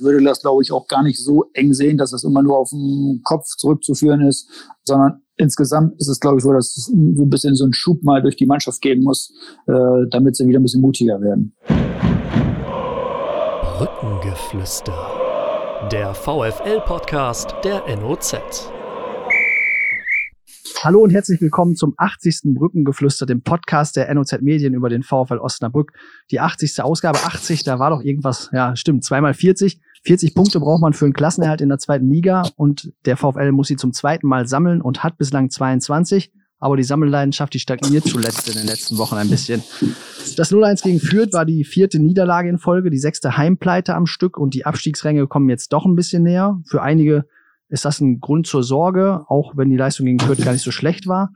würde das, glaube ich, auch gar nicht so eng sehen, dass das immer nur auf den Kopf zurückzuführen ist, sondern insgesamt ist es, glaube ich, so, dass es so ein bisschen so einen Schub mal durch die Mannschaft geben muss, äh, damit sie wieder ein bisschen mutiger werden. Brückengeflüster. Der VFL-Podcast der NOZ. Hallo und herzlich willkommen zum 80. Brückengeflüster, dem Podcast der NOZ Medien über den VfL Osnabrück. Die 80. Ausgabe 80, da war doch irgendwas, ja, stimmt, zweimal 40. 40 Punkte braucht man für einen Klassenerhalt in der zweiten Liga und der VfL muss sie zum zweiten Mal sammeln und hat bislang 22. Aber die Sammelleidenschaft, die stagniert zuletzt in den letzten Wochen ein bisschen. Das 0-1 gegen Fürth war die vierte Niederlage in Folge, die sechste Heimpleite am Stück und die Abstiegsränge kommen jetzt doch ein bisschen näher. Für einige ist das ein Grund zur Sorge, auch wenn die Leistung gegen Fürth gar nicht so schlecht war.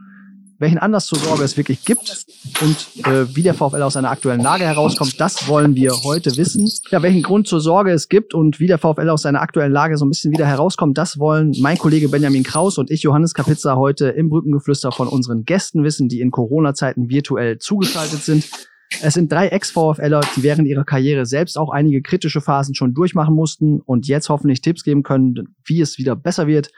Welchen Anlass zur Sorge es wirklich gibt und äh, wie der VfL aus seiner aktuellen Lage herauskommt, das wollen wir heute wissen. Ja, welchen Grund zur Sorge es gibt und wie der VfL aus seiner aktuellen Lage so ein bisschen wieder herauskommt, das wollen mein Kollege Benjamin Kraus und ich, Johannes Kapitza, heute im Brückengeflüster von unseren Gästen wissen, die in Corona-Zeiten virtuell zugeschaltet sind. Es sind drei Ex-VfLer, die während ihrer Karriere selbst auch einige kritische Phasen schon durchmachen mussten und jetzt hoffentlich Tipps geben können, wie es wieder besser wird.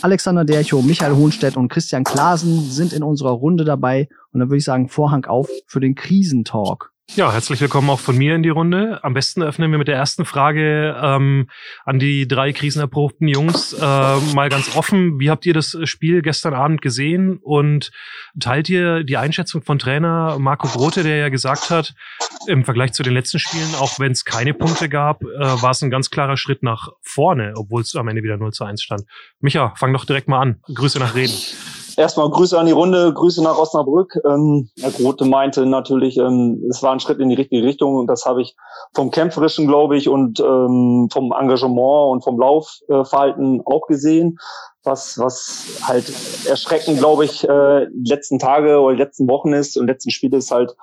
Alexander Dercho, Michael Hohnstedt und Christian Klasen sind in unserer Runde dabei und dann würde ich sagen, Vorhang auf für den Krisentalk. Ja, herzlich willkommen auch von mir in die Runde. Am besten öffnen wir mit der ersten Frage ähm, an die drei krisenerprobten Jungs. Äh, mal ganz offen, wie habt ihr das Spiel gestern Abend gesehen und teilt ihr die Einschätzung von Trainer Marco Grote, der ja gesagt hat, im Vergleich zu den letzten Spielen, auch wenn es keine Punkte gab, äh, war es ein ganz klarer Schritt nach vorne, obwohl es am Ende wieder 0 zu 1 stand. Micha, fang doch direkt mal an. Grüße nach Reden. Erstmal Grüße an die Runde, Grüße nach Osnabrück. Ähm, Herr Grote meinte natürlich, ähm, es war ein Schritt in die richtige Richtung und das habe ich vom Kämpferischen, glaube ich, und ähm, vom Engagement und vom Laufverhalten auch gesehen. Was, was halt erschreckend, glaube ich, äh, letzten Tage oder letzten Wochen ist und letzten Spiele ist halt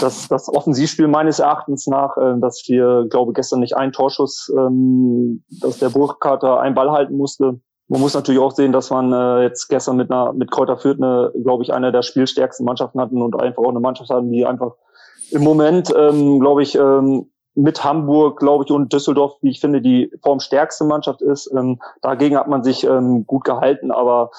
das, das Offensivspiel meines Erachtens nach, äh, dass wir, glaube gestern nicht einen Torschuss, ähm, dass der Burgkater einen Ball halten musste man muss natürlich auch sehen, dass man äh, jetzt gestern mit einer mit Kräuter Fürth eine, glaube ich, eine der spielstärksten Mannschaften hatten und einfach auch eine Mannschaft hatten, die einfach im Moment, ähm, glaube ich, ähm, mit Hamburg, glaube ich, und Düsseldorf, wie ich finde, die formstärkste Mannschaft ist. Ähm, dagegen hat man sich ähm, gut gehalten, aber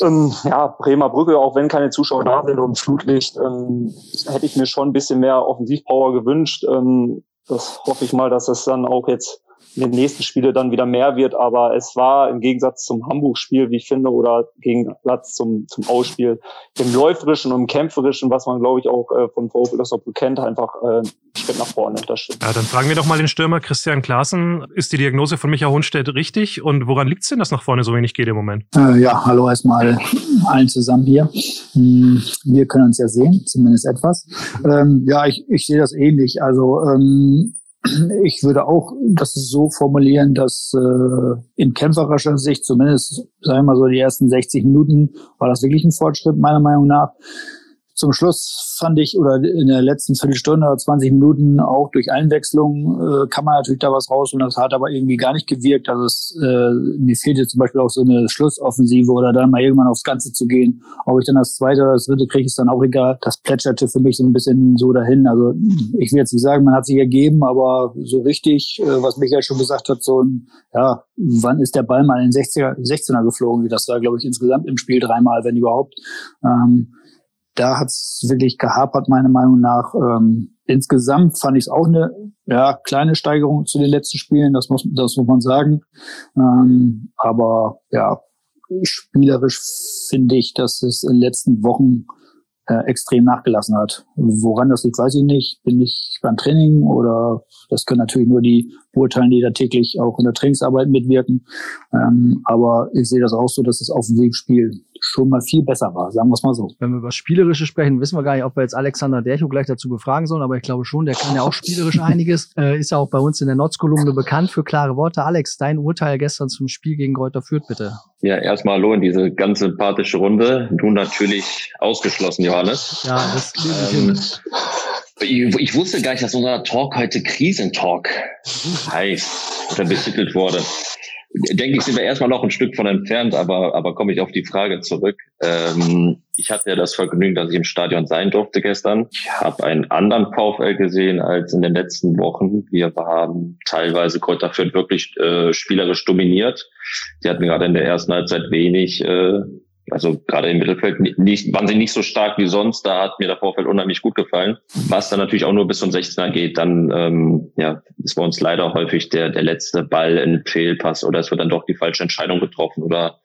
ähm, ja, Bremer Brücke, auch wenn keine Zuschauer da sind und Flutlicht, ähm, hätte ich mir schon ein bisschen mehr Offensivpower gewünscht. Ähm, das hoffe ich mal, dass es dann auch jetzt in den nächsten Spiele dann wieder mehr wird. Aber es war im Gegensatz zum Hamburg-Spiel, wie ich finde, oder gegen Platz zum, zum Ausspiel, im Läuferischen und im Kämpferischen, was man, glaube ich, auch äh, von VfL Osnabrück kennt, einfach äh, Schritt nach vorne. Das stimmt. Ja, dann fragen wir doch mal den Stürmer Christian Klaassen. Ist die Diagnose von Micha Hohnstedt richtig? Und woran liegt es denn, dass nach vorne so wenig geht im Moment? Äh, ja, hallo erstmal allen zusammen hier. Hm, wir können uns ja sehen, zumindest etwas. Ähm, ja, ich, ich sehe das ähnlich. Also ähm, ich würde auch das so formulieren, dass äh, in kämpferischer Sicht, zumindest sagen wir mal so die ersten 60 Minuten, war das wirklich ein Fortschritt meiner Meinung nach zum Schluss fand ich, oder in der letzten Viertelstunde oder 20 Minuten auch durch Einwechslung äh, kann man natürlich da was raus und das hat aber irgendwie gar nicht gewirkt. Also es, äh, mir fehlte zum Beispiel auch so eine Schlussoffensive oder dann mal irgendwann aufs Ganze zu gehen. Ob ich dann das zweite oder das dritte kriege, ist dann auch egal. Das plätscherte für mich so ein bisschen so dahin. Also ich will jetzt nicht sagen, man hat sich ergeben, aber so richtig, äh, was Michael schon gesagt hat, so ein, ja, wann ist der Ball mal in den 60er, 16er geflogen? Das war, glaube ich, insgesamt im Spiel dreimal, wenn überhaupt. Ähm, da hat es wirklich gehapert, meiner Meinung nach. Ähm, insgesamt fand ich es auch eine ja, kleine Steigerung zu den letzten Spielen, das muss, das muss man sagen. Ähm, aber ja, spielerisch finde ich, dass es in den letzten Wochen äh, extrem nachgelassen hat. Woran das liegt, weiß ich nicht. Bin ich beim Training oder das können natürlich nur die beurteilen, die da täglich auch in der Trainingsarbeit mitwirken. Ähm, aber ich sehe das auch so, dass das Offensivspiel schon mal viel besser war, sagen wir es mal so. Wenn wir über Spielerische sprechen, wissen wir gar nicht, ob wir jetzt Alexander Dercho gleich dazu befragen sollen, aber ich glaube schon, der kann ja auch spielerisch einiges. Äh, ist ja auch bei uns in der Notz-Kolumne bekannt für klare Worte. Alex, dein Urteil gestern zum Spiel gegen Kräuter Fürth, bitte. Ja, erstmal hallo in diese ganz sympathische Runde. Du natürlich ausgeschlossen, Johannes. Ja, das ähm, ich, ich wusste gar nicht, dass unser Talk heute Krisentalk heißt oder betitelt wurde. Denke ich, sind wir erstmal noch ein Stück von entfernt, aber, aber komme ich auf die Frage zurück. Ähm, ich hatte ja das Vergnügen, dass ich im Stadion sein durfte gestern. Ich habe einen anderen VfL gesehen als in den letzten Wochen. Wir haben teilweise Kräuter Fürth wirklich äh, spielerisch dominiert. Sie hatten gerade in der ersten Halbzeit wenig äh, also gerade im Mittelfeld nicht, waren sie nicht so stark wie sonst. Da hat mir der Vorfeld unheimlich gut gefallen. Was dann natürlich auch nur bis zum 16er geht, dann ähm, ja, ist bei uns leider häufig der, der letzte Ball in Fehlpass oder es wird dann doch die falsche Entscheidung getroffen oder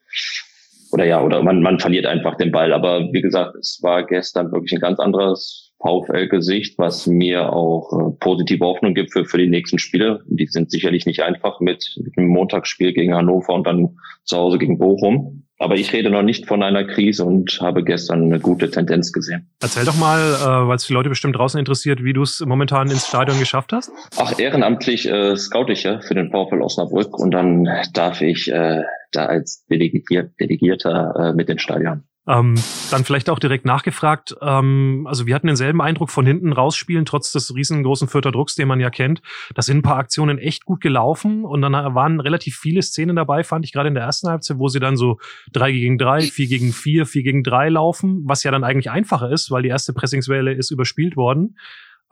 oder ja, oder man, man verliert einfach den Ball. Aber wie gesagt, es war gestern wirklich ein ganz anderes VfL-Gesicht, was mir auch äh, positive Hoffnung gibt für, für die nächsten Spiele. Die sind sicherlich nicht einfach mit, mit dem Montagsspiel gegen Hannover und dann zu Hause gegen Bochum. Aber ich rede noch nicht von einer Krise und habe gestern eine gute Tendenz gesehen. Erzähl doch mal, äh, weil es die Leute bestimmt draußen interessiert, wie du es momentan ins Stadion geschafft hast. Ach, ehrenamtlich äh, scout ich ja für den VfL Osnabrück und dann darf ich äh, da als Delegier Delegierter äh, mit den Stadion. Ähm, dann vielleicht auch direkt nachgefragt. Ähm, also wir hatten denselben Eindruck von hinten rausspielen, trotz des riesengroßen Vierter Drucks, den man ja kennt. Da sind ein paar Aktionen echt gut gelaufen und dann waren relativ viele Szenen dabei, fand ich gerade in der ersten Halbzeit, wo sie dann so drei gegen drei, vier gegen vier, vier gegen drei laufen, was ja dann eigentlich einfacher ist, weil die erste Pressingswelle ist überspielt worden.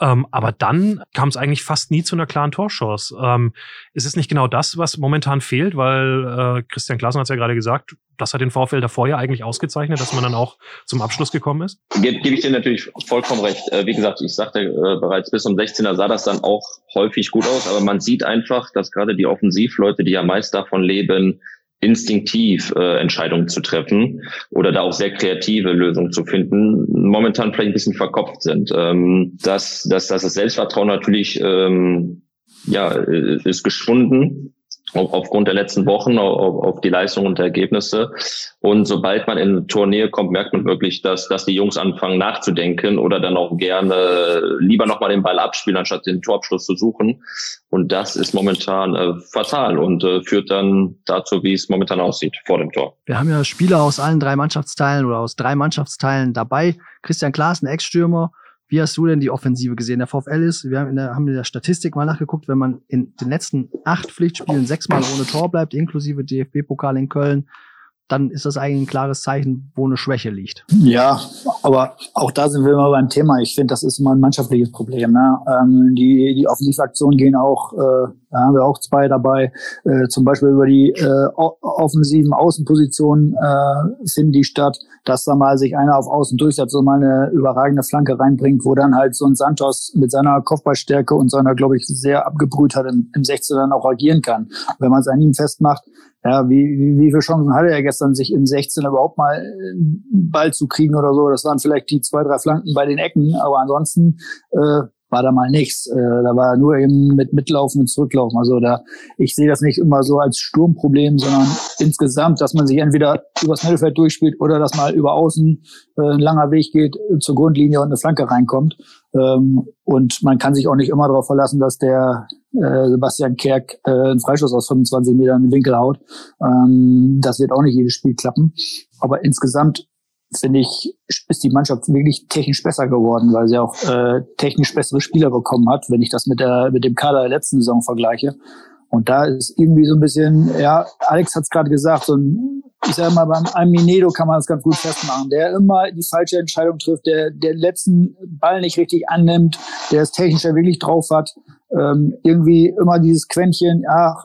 Ähm, aber dann kam es eigentlich fast nie zu einer klaren Torchance. Ähm, ist es nicht genau das, was momentan fehlt? Weil äh, Christian Klassen hat es ja gerade gesagt, das hat den VfL davor ja eigentlich ausgezeichnet, dass man dann auch zum Abschluss gekommen ist. Ge Gebe ich dir natürlich vollkommen recht. Äh, wie gesagt, ich sagte äh, bereits, bis zum 16er sah das dann auch häufig gut aus, aber man sieht einfach, dass gerade die Offensivleute, die ja meist davon leben, instinktiv äh, Entscheidungen zu treffen oder da auch sehr kreative Lösungen zu finden, momentan vielleicht ein bisschen verkopft sind. Ähm, dass, dass, dass das Selbstvertrauen natürlich ähm, ja, ist geschwunden aufgrund der letzten Wochen auf, auf die Leistung und Ergebnisse. Und sobald man in Tournee kommt, merkt man wirklich, dass, dass die Jungs anfangen nachzudenken oder dann auch gerne lieber nochmal den Ball abspielen, anstatt den Torabschluss zu suchen. Und das ist momentan äh, fatal und äh, führt dann dazu, wie es momentan aussieht vor dem Tor. Wir haben ja Spieler aus allen drei Mannschaftsteilen oder aus drei Mannschaftsteilen dabei. Christian Klaassen, Ex-Stürmer, wie hast du denn die Offensive gesehen? Der VfL ist, wir haben in der, haben in der Statistik mal nachgeguckt, wenn man in den letzten acht Pflichtspielen sechsmal ohne Tor bleibt, inklusive DFB-Pokal in Köln, dann ist das eigentlich ein klares Zeichen, wo eine Schwäche liegt. Ja, aber auch da sind wir immer beim Thema. Ich finde, das ist immer ein mannschaftliches Problem. Ne? Ähm, die, die Offensivaktionen gehen auch, äh, da haben wir auch zwei dabei, äh, zum Beispiel über die äh, offensiven Außenpositionen äh, finden die statt, dass da mal sich einer auf Außen durchsetzt und mal eine überragende Flanke reinbringt, wo dann halt so ein Santos mit seiner Kopfballstärke und seiner, glaube ich, sehr abgebrühtheit im, im 16 dann auch agieren kann. Wenn man es an ihm festmacht, ja, wie, wie, wie viele Chancen hatte er gestern, sich im 16 überhaupt mal einen Ball zu kriegen oder so? Das waren vielleicht die zwei, drei Flanken bei den Ecken, aber ansonsten äh, war da mal nichts. Äh, da war nur eben mit Mitlaufen und Zurücklaufen. Also da, ich sehe das nicht immer so als Sturmproblem, sondern insgesamt, dass man sich entweder übers Mittelfeld durchspielt oder dass mal über außen äh, ein langer Weg geht zur Grundlinie und eine Flanke reinkommt. Ähm, und man kann sich auch nicht immer darauf verlassen, dass der äh, Sebastian Kerk äh, einen Freistoß aus 25 Metern in den Winkel haut. Ähm, das wird auch nicht jedes Spiel klappen. Aber insgesamt finde ich, ist die Mannschaft wirklich technisch besser geworden, weil sie auch äh, technisch bessere Spieler bekommen hat, wenn ich das mit der mit dem Kader der letzten Saison vergleiche. Und da ist irgendwie so ein bisschen, ja, Alex hat es gerade gesagt, so ein, ich sage mal, beim Aminedo kann man das ganz gut festmachen, der immer die falsche Entscheidung trifft, der der letzten Ball nicht richtig annimmt, der es technisch ja wirklich drauf hat, ähm, irgendwie immer dieses Quäntchen, ach,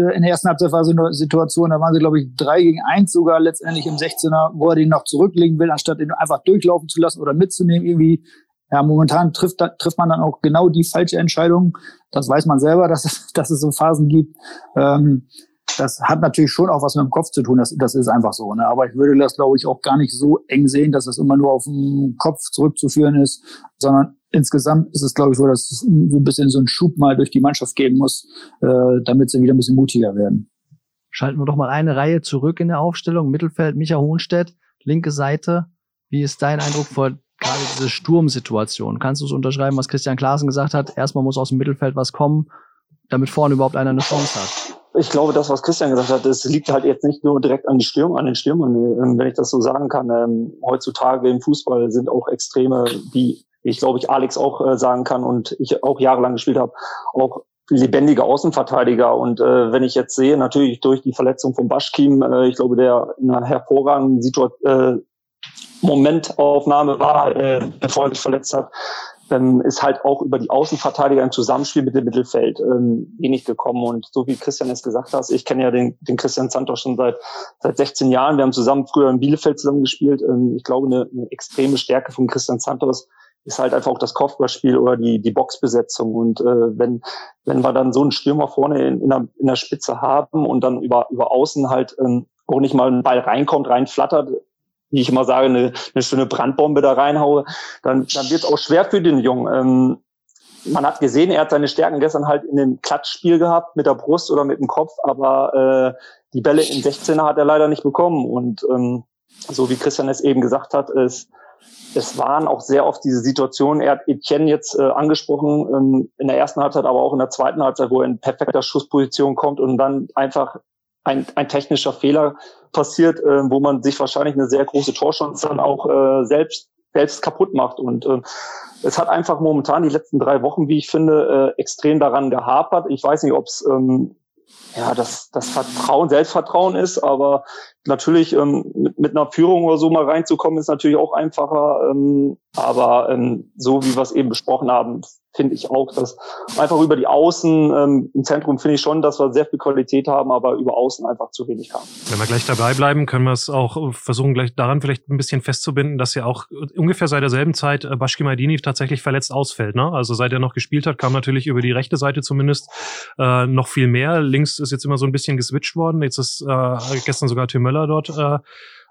in der ersten Halbzeit war so eine Situation, da waren sie, glaube ich, drei gegen eins sogar letztendlich im 16er, wo er den noch zurücklegen will, anstatt ihn einfach durchlaufen zu lassen oder mitzunehmen. Irgendwie, ja, momentan trifft, trifft man dann auch genau die falsche Entscheidung. Das weiß man selber, dass es, dass es so Phasen gibt. Ähm, das hat natürlich schon auch was mit dem Kopf zu tun. Das, das ist einfach so. Ne? Aber ich würde das, glaube ich, auch gar nicht so eng sehen, dass das immer nur auf den Kopf zurückzuführen ist, sondern insgesamt ist es, glaube ich, so, dass es so ein bisschen so einen Schub mal durch die Mannschaft geben muss, äh, damit sie wieder ein bisschen mutiger werden. Schalten wir doch mal eine Reihe zurück in der Aufstellung. Mittelfeld Micha Hohnstedt, linke Seite. Wie ist dein Eindruck vor gerade diese Sturmsituation? Kannst du es unterschreiben, was Christian Klaassen gesagt hat? Erstmal muss aus dem Mittelfeld was kommen, damit vorne überhaupt einer eine Chance hat. Ich glaube, das, was Christian gesagt hat, das liegt halt jetzt nicht nur direkt an die Stürm, an den Stürmern, ähm, wenn ich das so sagen kann. Ähm, heutzutage im Fußball sind auch Extreme, wie ich glaube ich Alex auch äh, sagen kann und ich auch jahrelang gespielt habe, auch lebendige Außenverteidiger. Und äh, wenn ich jetzt sehe, natürlich durch die Verletzung von Baschkim, äh, ich glaube, der in einer hervorragenden Situation, äh, Momentaufnahme war, äh, bevor er sich verletzt hat, ähm, ist halt auch über die Außenverteidiger im Zusammenspiel mit dem Mittelfeld ähm, wenig gekommen. Und so wie Christian es gesagt hat, ich kenne ja den, den Christian Santos schon seit, seit 16 Jahren. Wir haben zusammen früher in Bielefeld zusammen gespielt. Ähm, ich glaube, eine, eine extreme Stärke von Christian Santos ist halt einfach auch das Kopfballspiel oder die, die Boxbesetzung. Und äh, wenn, wenn wir dann so einen Stürmer vorne in, in, der, in der Spitze haben und dann über, über außen halt ähm, auch nicht mal ein Ball reinkommt, reinflattert, wie ich immer sage, eine, eine schöne Brandbombe da reinhaue, dann, dann wird es auch schwer für den Jungen. Ähm, man hat gesehen, er hat seine Stärken gestern halt in dem Klatschspiel gehabt, mit der Brust oder mit dem Kopf, aber äh, die Bälle in 16er hat er leider nicht bekommen. Und ähm, so wie Christian es eben gesagt hat, es, es waren auch sehr oft diese Situationen, er hat Etienne jetzt äh, angesprochen, ähm, in der ersten Halbzeit, aber auch in der zweiten Halbzeit, wo er in perfekter Schussposition kommt und dann einfach ein, ein technischer Fehler passiert, äh, wo man sich wahrscheinlich eine sehr große Torchance dann auch äh, selbst selbst kaputt macht. Und äh, es hat einfach momentan die letzten drei Wochen, wie ich finde, äh, extrem daran gehapert. Ich weiß nicht, ob es ähm, ja das, das Vertrauen, Selbstvertrauen ist, aber natürlich ähm, mit, mit einer Führung oder so mal reinzukommen, ist natürlich auch einfacher. Ähm, aber ähm, so wie wir es eben besprochen haben, finde ich auch, dass einfach über die Außen ähm, im Zentrum finde ich schon, dass wir sehr viel Qualität haben, aber über Außen einfach zu wenig haben. Wenn wir gleich dabei bleiben, können wir es auch versuchen, gleich daran vielleicht ein bisschen festzubinden, dass ja auch ungefähr seit derselben Zeit äh, Bashki Maidini tatsächlich verletzt ausfällt. Ne? Also seit er noch gespielt hat, kam natürlich über die rechte Seite zumindest äh, noch viel mehr. Links ist jetzt immer so ein bisschen geswitcht worden. Jetzt ist äh, gestern sogar Tim Möller dort äh,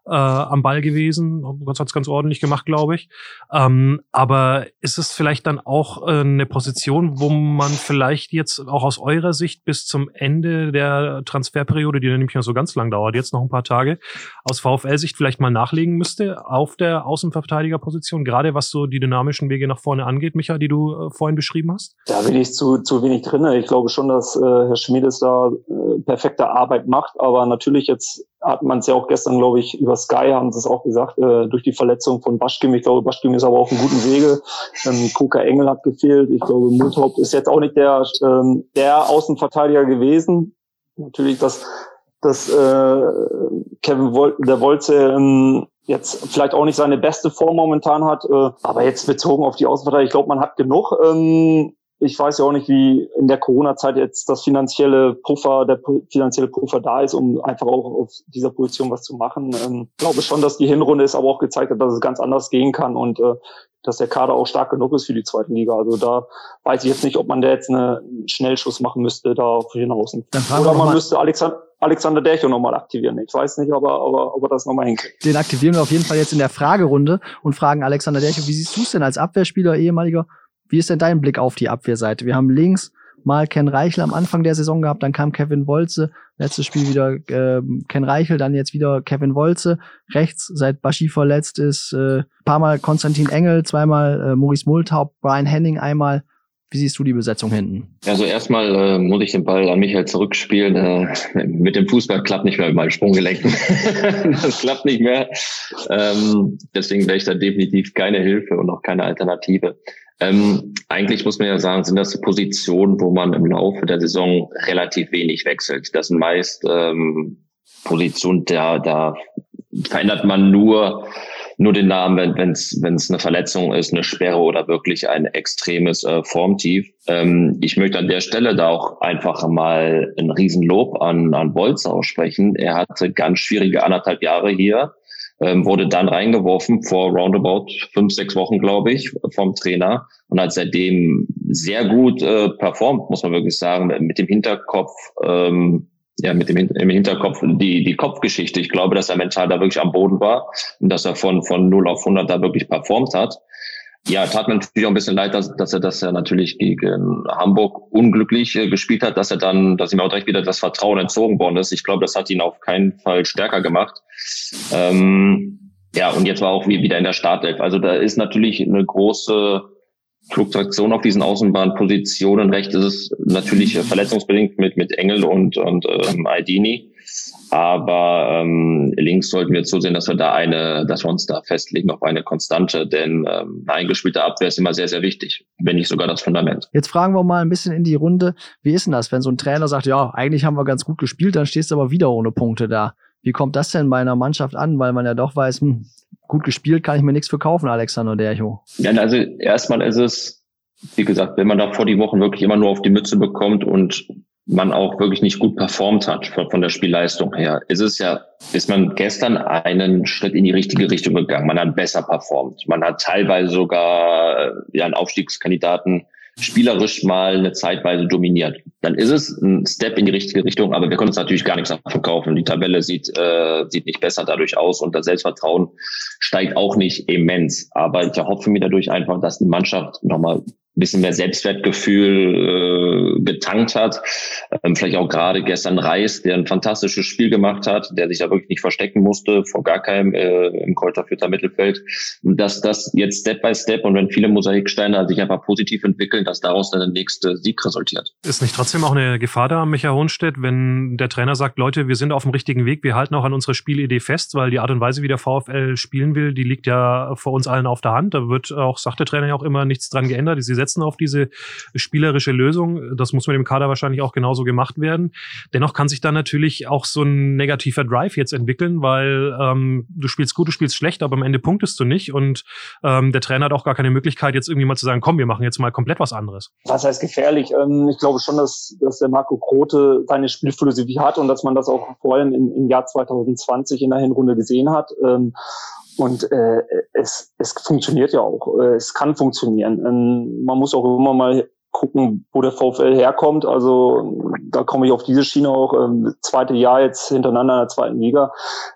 äh, am Ball gewesen. Gott hat es ganz ordentlich gemacht, glaube ich. Ähm, aber ist es vielleicht dann auch äh, eine Position, wo man vielleicht jetzt auch aus eurer Sicht bis zum Ende der Transferperiode, die dann nämlich noch so ganz lang dauert, jetzt noch ein paar Tage, aus VfL-Sicht vielleicht mal nachlegen müsste auf der Außenverteidigerposition, gerade was so die dynamischen Wege nach vorne angeht, Micha, die du äh, vorhin beschrieben hast? Da bin ich zu, zu wenig drin. Ich glaube schon, dass äh, Herr Schmiedes da äh, perfekte Arbeit macht, aber natürlich jetzt hat man es ja auch gestern, glaube ich, über Sky haben sie es auch gesagt, äh, durch die Verletzung von Baschkim. Ich glaube, Baschkim ist aber auf einem guten Wege. Ähm, Koka Engel hat gefehlt. Ich glaube, Muthaupt ist jetzt auch nicht der, ähm, der Außenverteidiger gewesen. Natürlich, dass, dass äh, Kevin Wol der Wolze ähm, jetzt vielleicht auch nicht seine beste Form momentan hat, äh, aber jetzt bezogen auf die Außenverteidiger, ich glaube, man hat genug. Ähm, ich weiß ja auch nicht, wie in der Corona-Zeit jetzt das finanzielle Puffer, der finanzielle Puffer da ist, um einfach auch auf dieser Position was zu machen. Ähm, glaube schon, dass die Hinrunde ist aber auch gezeigt hat, dass es ganz anders gehen kann und äh, dass der Kader auch stark genug ist für die zweite Liga. Also da weiß ich jetzt nicht, ob man da jetzt einen Schnellschuss machen müsste da für den Außen. Oder man müsste Alexander Alexander Dercho nochmal aktivieren. Ich weiß nicht, aber, aber ob er das nochmal hinkriegt. Den aktivieren wir auf jeden Fall jetzt in der Fragerunde und fragen Alexander Dercho, wie siehst du es denn als Abwehrspieler, ehemaliger wie ist denn dein Blick auf die Abwehrseite? Wir haben links mal Ken Reichel am Anfang der Saison gehabt, dann kam Kevin Wolze, letztes Spiel wieder äh, Ken Reichel, dann jetzt wieder Kevin Wolze. Rechts, seit Baschi verletzt ist, äh, paar Mal Konstantin Engel, zweimal äh, Maurice Multaup, Brian Henning einmal. Wie siehst du die Besetzung hinten? Also erstmal äh, muss ich den Ball an Michael zurückspielen. Äh, mit dem Fußball klappt nicht mehr mit meinem Sprunggelenken. das klappt nicht mehr. Ähm, deswegen wäre ich da definitiv keine Hilfe und auch keine Alternative. Ähm, eigentlich muss man ja sagen, sind das Positionen, wo man im Laufe der Saison relativ wenig wechselt. Das sind meist ähm, Positionen, da, da verändert man nur nur den Namen, wenn es wenn es eine Verletzung ist, eine Sperre oder wirklich ein extremes äh, Formtief. Ähm, ich möchte an der Stelle da auch einfach mal ein Riesenlob an an Bolzer aussprechen. Er hatte ganz schwierige anderthalb Jahre hier ähm, wurde dann reingeworfen vor roundabout fünf, sechs Wochen, glaube ich, vom Trainer und hat seitdem sehr gut äh, performt, muss man wirklich sagen, mit dem Hinterkopf, ähm, ja, mit dem im Hinterkopf die, die Kopfgeschichte. Ich glaube, dass er mental da wirklich am Boden war und dass er von, von 0 auf 100 da wirklich performt hat. Ja, tat mir natürlich auch ein bisschen leid, dass, dass er das ja natürlich gegen Hamburg unglücklich äh, gespielt hat, dass er dann, dass ihm auch direkt wieder das Vertrauen entzogen worden ist. Ich glaube, das hat ihn auf keinen Fall stärker gemacht. Ähm, ja, und jetzt war auch wieder in der Startelf. Also da ist natürlich eine große Fluktuation auf diesen Außenbahnpositionen. Rechts ist es natürlich verletzungsbedingt mit, mit Engel und, und ähm, Aldini. Aber ähm, links sollten wir zusehen, dass wir da eine, dass wir uns da festlegen auf eine Konstante, denn ähm, eingespielte Abwehr ist immer sehr, sehr wichtig, wenn nicht sogar das Fundament. Jetzt fragen wir mal ein bisschen in die Runde, wie ist denn das, wenn so ein Trainer sagt, ja, eigentlich haben wir ganz gut gespielt, dann stehst du aber wieder ohne Punkte da. Wie kommt das denn bei einer Mannschaft an, weil man ja doch weiß, hm, gut gespielt kann ich mir nichts verkaufen, Alexander Dercho? Ja, also erstmal ist es, wie gesagt, wenn man da vor die Wochen wirklich immer nur auf die Mütze bekommt und man auch wirklich nicht gut performt hat von, der Spielleistung her, ist es ja, ist man gestern einen Schritt in die richtige Richtung gegangen. Man hat besser performt. Man hat teilweise sogar ja einen Aufstiegskandidaten spielerisch mal eine Zeitweise dominiert. Dann ist es ein Step in die richtige Richtung, aber wir können uns natürlich gar nichts verkaufen. Die Tabelle sieht, äh, sieht nicht besser dadurch aus und das Selbstvertrauen steigt auch nicht immens. Aber ich erhoffe mir dadurch einfach, dass die Mannschaft nochmal bisschen mehr Selbstwertgefühl äh, getankt hat. Ähm, vielleicht auch gerade gestern Reis, der ein fantastisches Spiel gemacht hat, der sich ja wirklich nicht verstecken musste, vor gar keinem äh, im Kräuterfürther Mittelfeld. Und dass das jetzt Step by Step und wenn viele Mosaiksteine sich einfach positiv entwickeln, dass daraus dann der nächste Sieg resultiert. Ist nicht trotzdem auch eine Gefahr da, Micha Hohnstedt, wenn der Trainer sagt, Leute, wir sind auf dem richtigen Weg, wir halten auch an unserer Spielidee fest, weil die Art und Weise, wie der VfL spielen will, die liegt ja vor uns allen auf der Hand. Da wird auch, sagt der Trainer ja auch immer, nichts dran geändert. Sie setzen auf diese spielerische Lösung. Das muss mit dem Kader wahrscheinlich auch genauso gemacht werden. Dennoch kann sich dann natürlich auch so ein negativer Drive jetzt entwickeln, weil ähm, du spielst gut, du spielst schlecht, aber am Ende punktest du nicht und ähm, der Trainer hat auch gar keine Möglichkeit, jetzt irgendwie mal zu sagen, komm, wir machen jetzt mal komplett was anderes. Was heißt gefährlich? Ähm, ich glaube schon, dass, dass der Marco Krote seine Spielphilosophie hat und dass man das auch vor allem im, im Jahr 2020 in der Hinrunde gesehen hat. Ähm, und äh, es, es funktioniert ja auch. Äh, es kann funktionieren. Ähm, man muss auch immer mal gucken, wo der VfL herkommt. Also da komme ich auf diese Schiene auch. Ähm, zweite Jahr jetzt hintereinander in der zweiten Liga.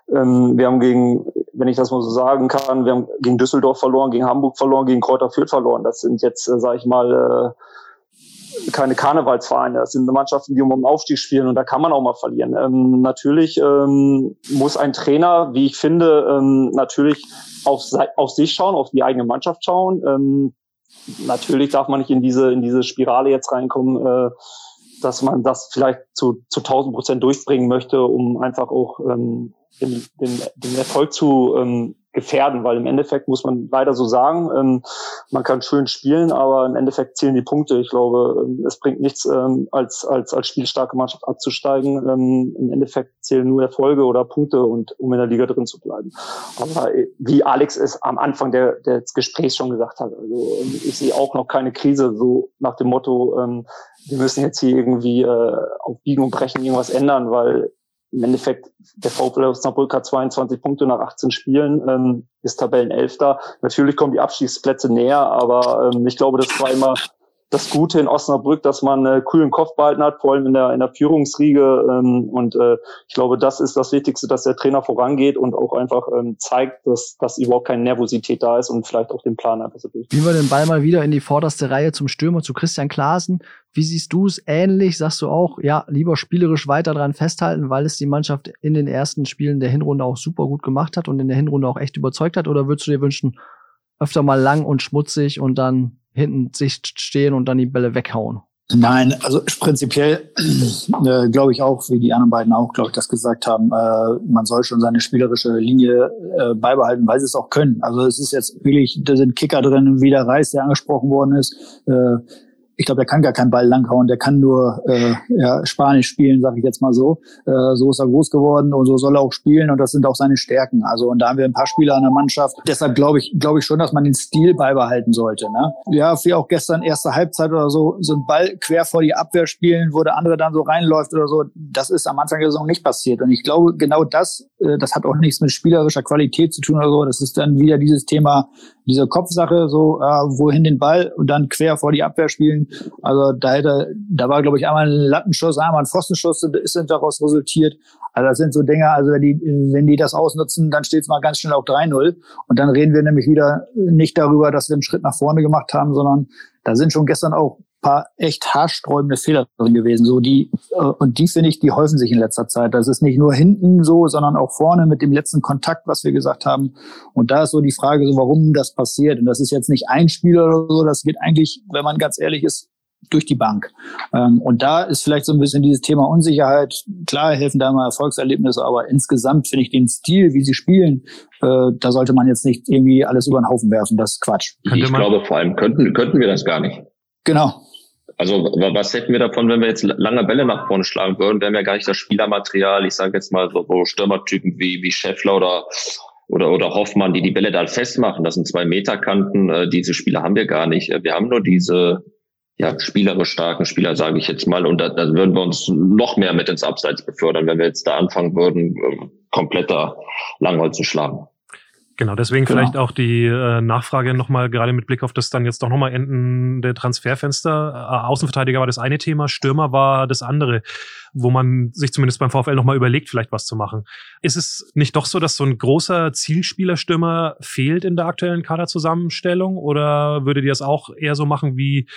Ähm, wir haben gegen, wenn ich das mal so sagen kann, wir haben gegen Düsseldorf verloren, gegen Hamburg verloren, gegen Kräuter Fürth verloren. Das sind jetzt, äh, sage ich mal, äh, keine Karnevalsvereine. Das sind Mannschaften, die um den Aufstieg spielen und da kann man auch mal verlieren. Ähm, natürlich ähm, muss ein Trainer, wie ich finde, ähm, natürlich auf, auf sich schauen, auf die eigene Mannschaft schauen. Ähm, natürlich darf man nicht in diese in diese Spirale jetzt reinkommen, äh, dass man das vielleicht zu zu 1000 Prozent durchbringen möchte, um einfach auch ähm, den, den, den Erfolg zu ähm, gefährden, weil im Endeffekt muss man leider so sagen, ähm, man kann schön spielen, aber im Endeffekt zählen die Punkte. Ich glaube, ähm, es bringt nichts, ähm, als, als, als spielstarke Mannschaft abzusteigen. Ähm, Im Endeffekt zählen nur Erfolge oder Punkte und um in der Liga drin zu bleiben. Aber äh, wie Alex es am Anfang der, des Gesprächs schon gesagt hat, also ähm, ich sehe auch noch keine Krise, so nach dem Motto, ähm, wir müssen jetzt hier irgendwie äh, auf Biegen und Brechen irgendwas ändern, weil im Endeffekt, der VfL Osnabrück hat 22 Punkte nach 18 Spielen, ähm, ist Tabellenelfter. Natürlich kommen die Abstiegsplätze näher, aber ähm, ich glaube, das war immer das Gute in Osnabrück, dass man äh, coolen Kopf behalten hat, vor allem in der, in der Führungsriege. Ähm, und äh, ich glaube, das ist das Wichtigste, dass der Trainer vorangeht und auch einfach ähm, zeigt, dass, dass überhaupt keine Nervosität da ist und vielleicht auch den Plan einfach so durch. Spielen wir den Ball mal wieder in die vorderste Reihe zum Stürmer, zu Christian Klaasen. Wie siehst du es? Ähnlich sagst du auch, ja, lieber spielerisch weiter dran festhalten, weil es die Mannschaft in den ersten Spielen der Hinrunde auch super gut gemacht hat und in der Hinrunde auch echt überzeugt hat? Oder würdest du dir wünschen, öfter mal lang und schmutzig und dann hinten sich stehen und dann die Bälle weghauen. Nein, also prinzipiell äh, glaube ich auch, wie die anderen beiden auch, glaube ich, das gesagt haben, äh, man soll schon seine spielerische Linie äh, beibehalten, weil sie es auch können. Also es ist jetzt wirklich, da sind Kicker drin, wie der Reis, der angesprochen worden ist. Äh, ich glaube, der kann gar keinen Ball langhauen, der kann nur äh, ja, Spanisch spielen, sage ich jetzt mal so. Äh, so ist er groß geworden und so soll er auch spielen und das sind auch seine Stärken. Also und da haben wir ein paar Spieler in der Mannschaft. Deshalb glaube ich, glaube ich schon, dass man den Stil beibehalten sollte. Ne? Ja, wie auch gestern erste Halbzeit oder so, so ein Ball quer vor die Abwehr spielen, wo der andere dann so reinläuft oder so. Das ist am Anfang der Saison nicht passiert. Und ich glaube, genau das, äh, das hat auch nichts mit spielerischer Qualität zu tun oder so. Das ist dann wieder dieses Thema diese Kopfsache, so äh, wohin den Ball und dann quer vor die Abwehr spielen. Also da hätte, da war glaube ich einmal ein Lattenschuss, einmal ein Pfostenschuss ist daraus resultiert. Also das sind so Dinge, also wenn die, wenn die das ausnutzen, dann steht es mal ganz schnell auf 3-0. Und dann reden wir nämlich wieder nicht darüber, dass wir einen Schritt nach vorne gemacht haben, sondern da sind schon gestern auch paar echt haarsträubende Fehler drin gewesen. So die äh, und die finde ich, die häufen sich in letzter Zeit. Das ist nicht nur hinten so, sondern auch vorne mit dem letzten Kontakt, was wir gesagt haben. Und da ist so die Frage, so warum das passiert. Und das ist jetzt nicht ein Spieler oder so. Das geht eigentlich, wenn man ganz ehrlich ist, durch die Bank. Ähm, und da ist vielleicht so ein bisschen dieses Thema Unsicherheit. Klar helfen da mal Erfolgserlebnisse, aber insgesamt finde ich den Stil, wie sie spielen, äh, da sollte man jetzt nicht irgendwie alles über den Haufen werfen. Das ist Quatsch. Ich glaube, vor allem könnten, könnten wir das gar nicht. Genau. Also was hätten wir davon, wenn wir jetzt lange Bälle nach vorne schlagen würden? Wir haben ja gar nicht das Spielermaterial. Ich sage jetzt mal so, so Stürmertypen wie, wie Scheffler oder oder, oder Hoffmann, die die Bälle da festmachen. Das sind zwei Meterkanten. Äh, diese Spieler haben wir gar nicht. Wir haben nur diese ja, spielerisch starken Spieler, sage ich jetzt mal. Und da, da würden wir uns noch mehr mit ins Abseits befördern, wenn wir jetzt da anfangen würden, äh, kompletter Langholz zu schlagen. Genau, deswegen genau. vielleicht auch die äh, Nachfrage nochmal, gerade mit Blick auf das dann jetzt doch nochmal endende Transferfenster. Äh, Außenverteidiger war das eine Thema, Stürmer war das andere wo man sich zumindest beim VfL nochmal überlegt, vielleicht was zu machen. Ist es nicht doch so, dass so ein großer Zielspielerstürmer fehlt in der aktuellen Kaderzusammenstellung? Oder würdet ihr das auch eher so machen wie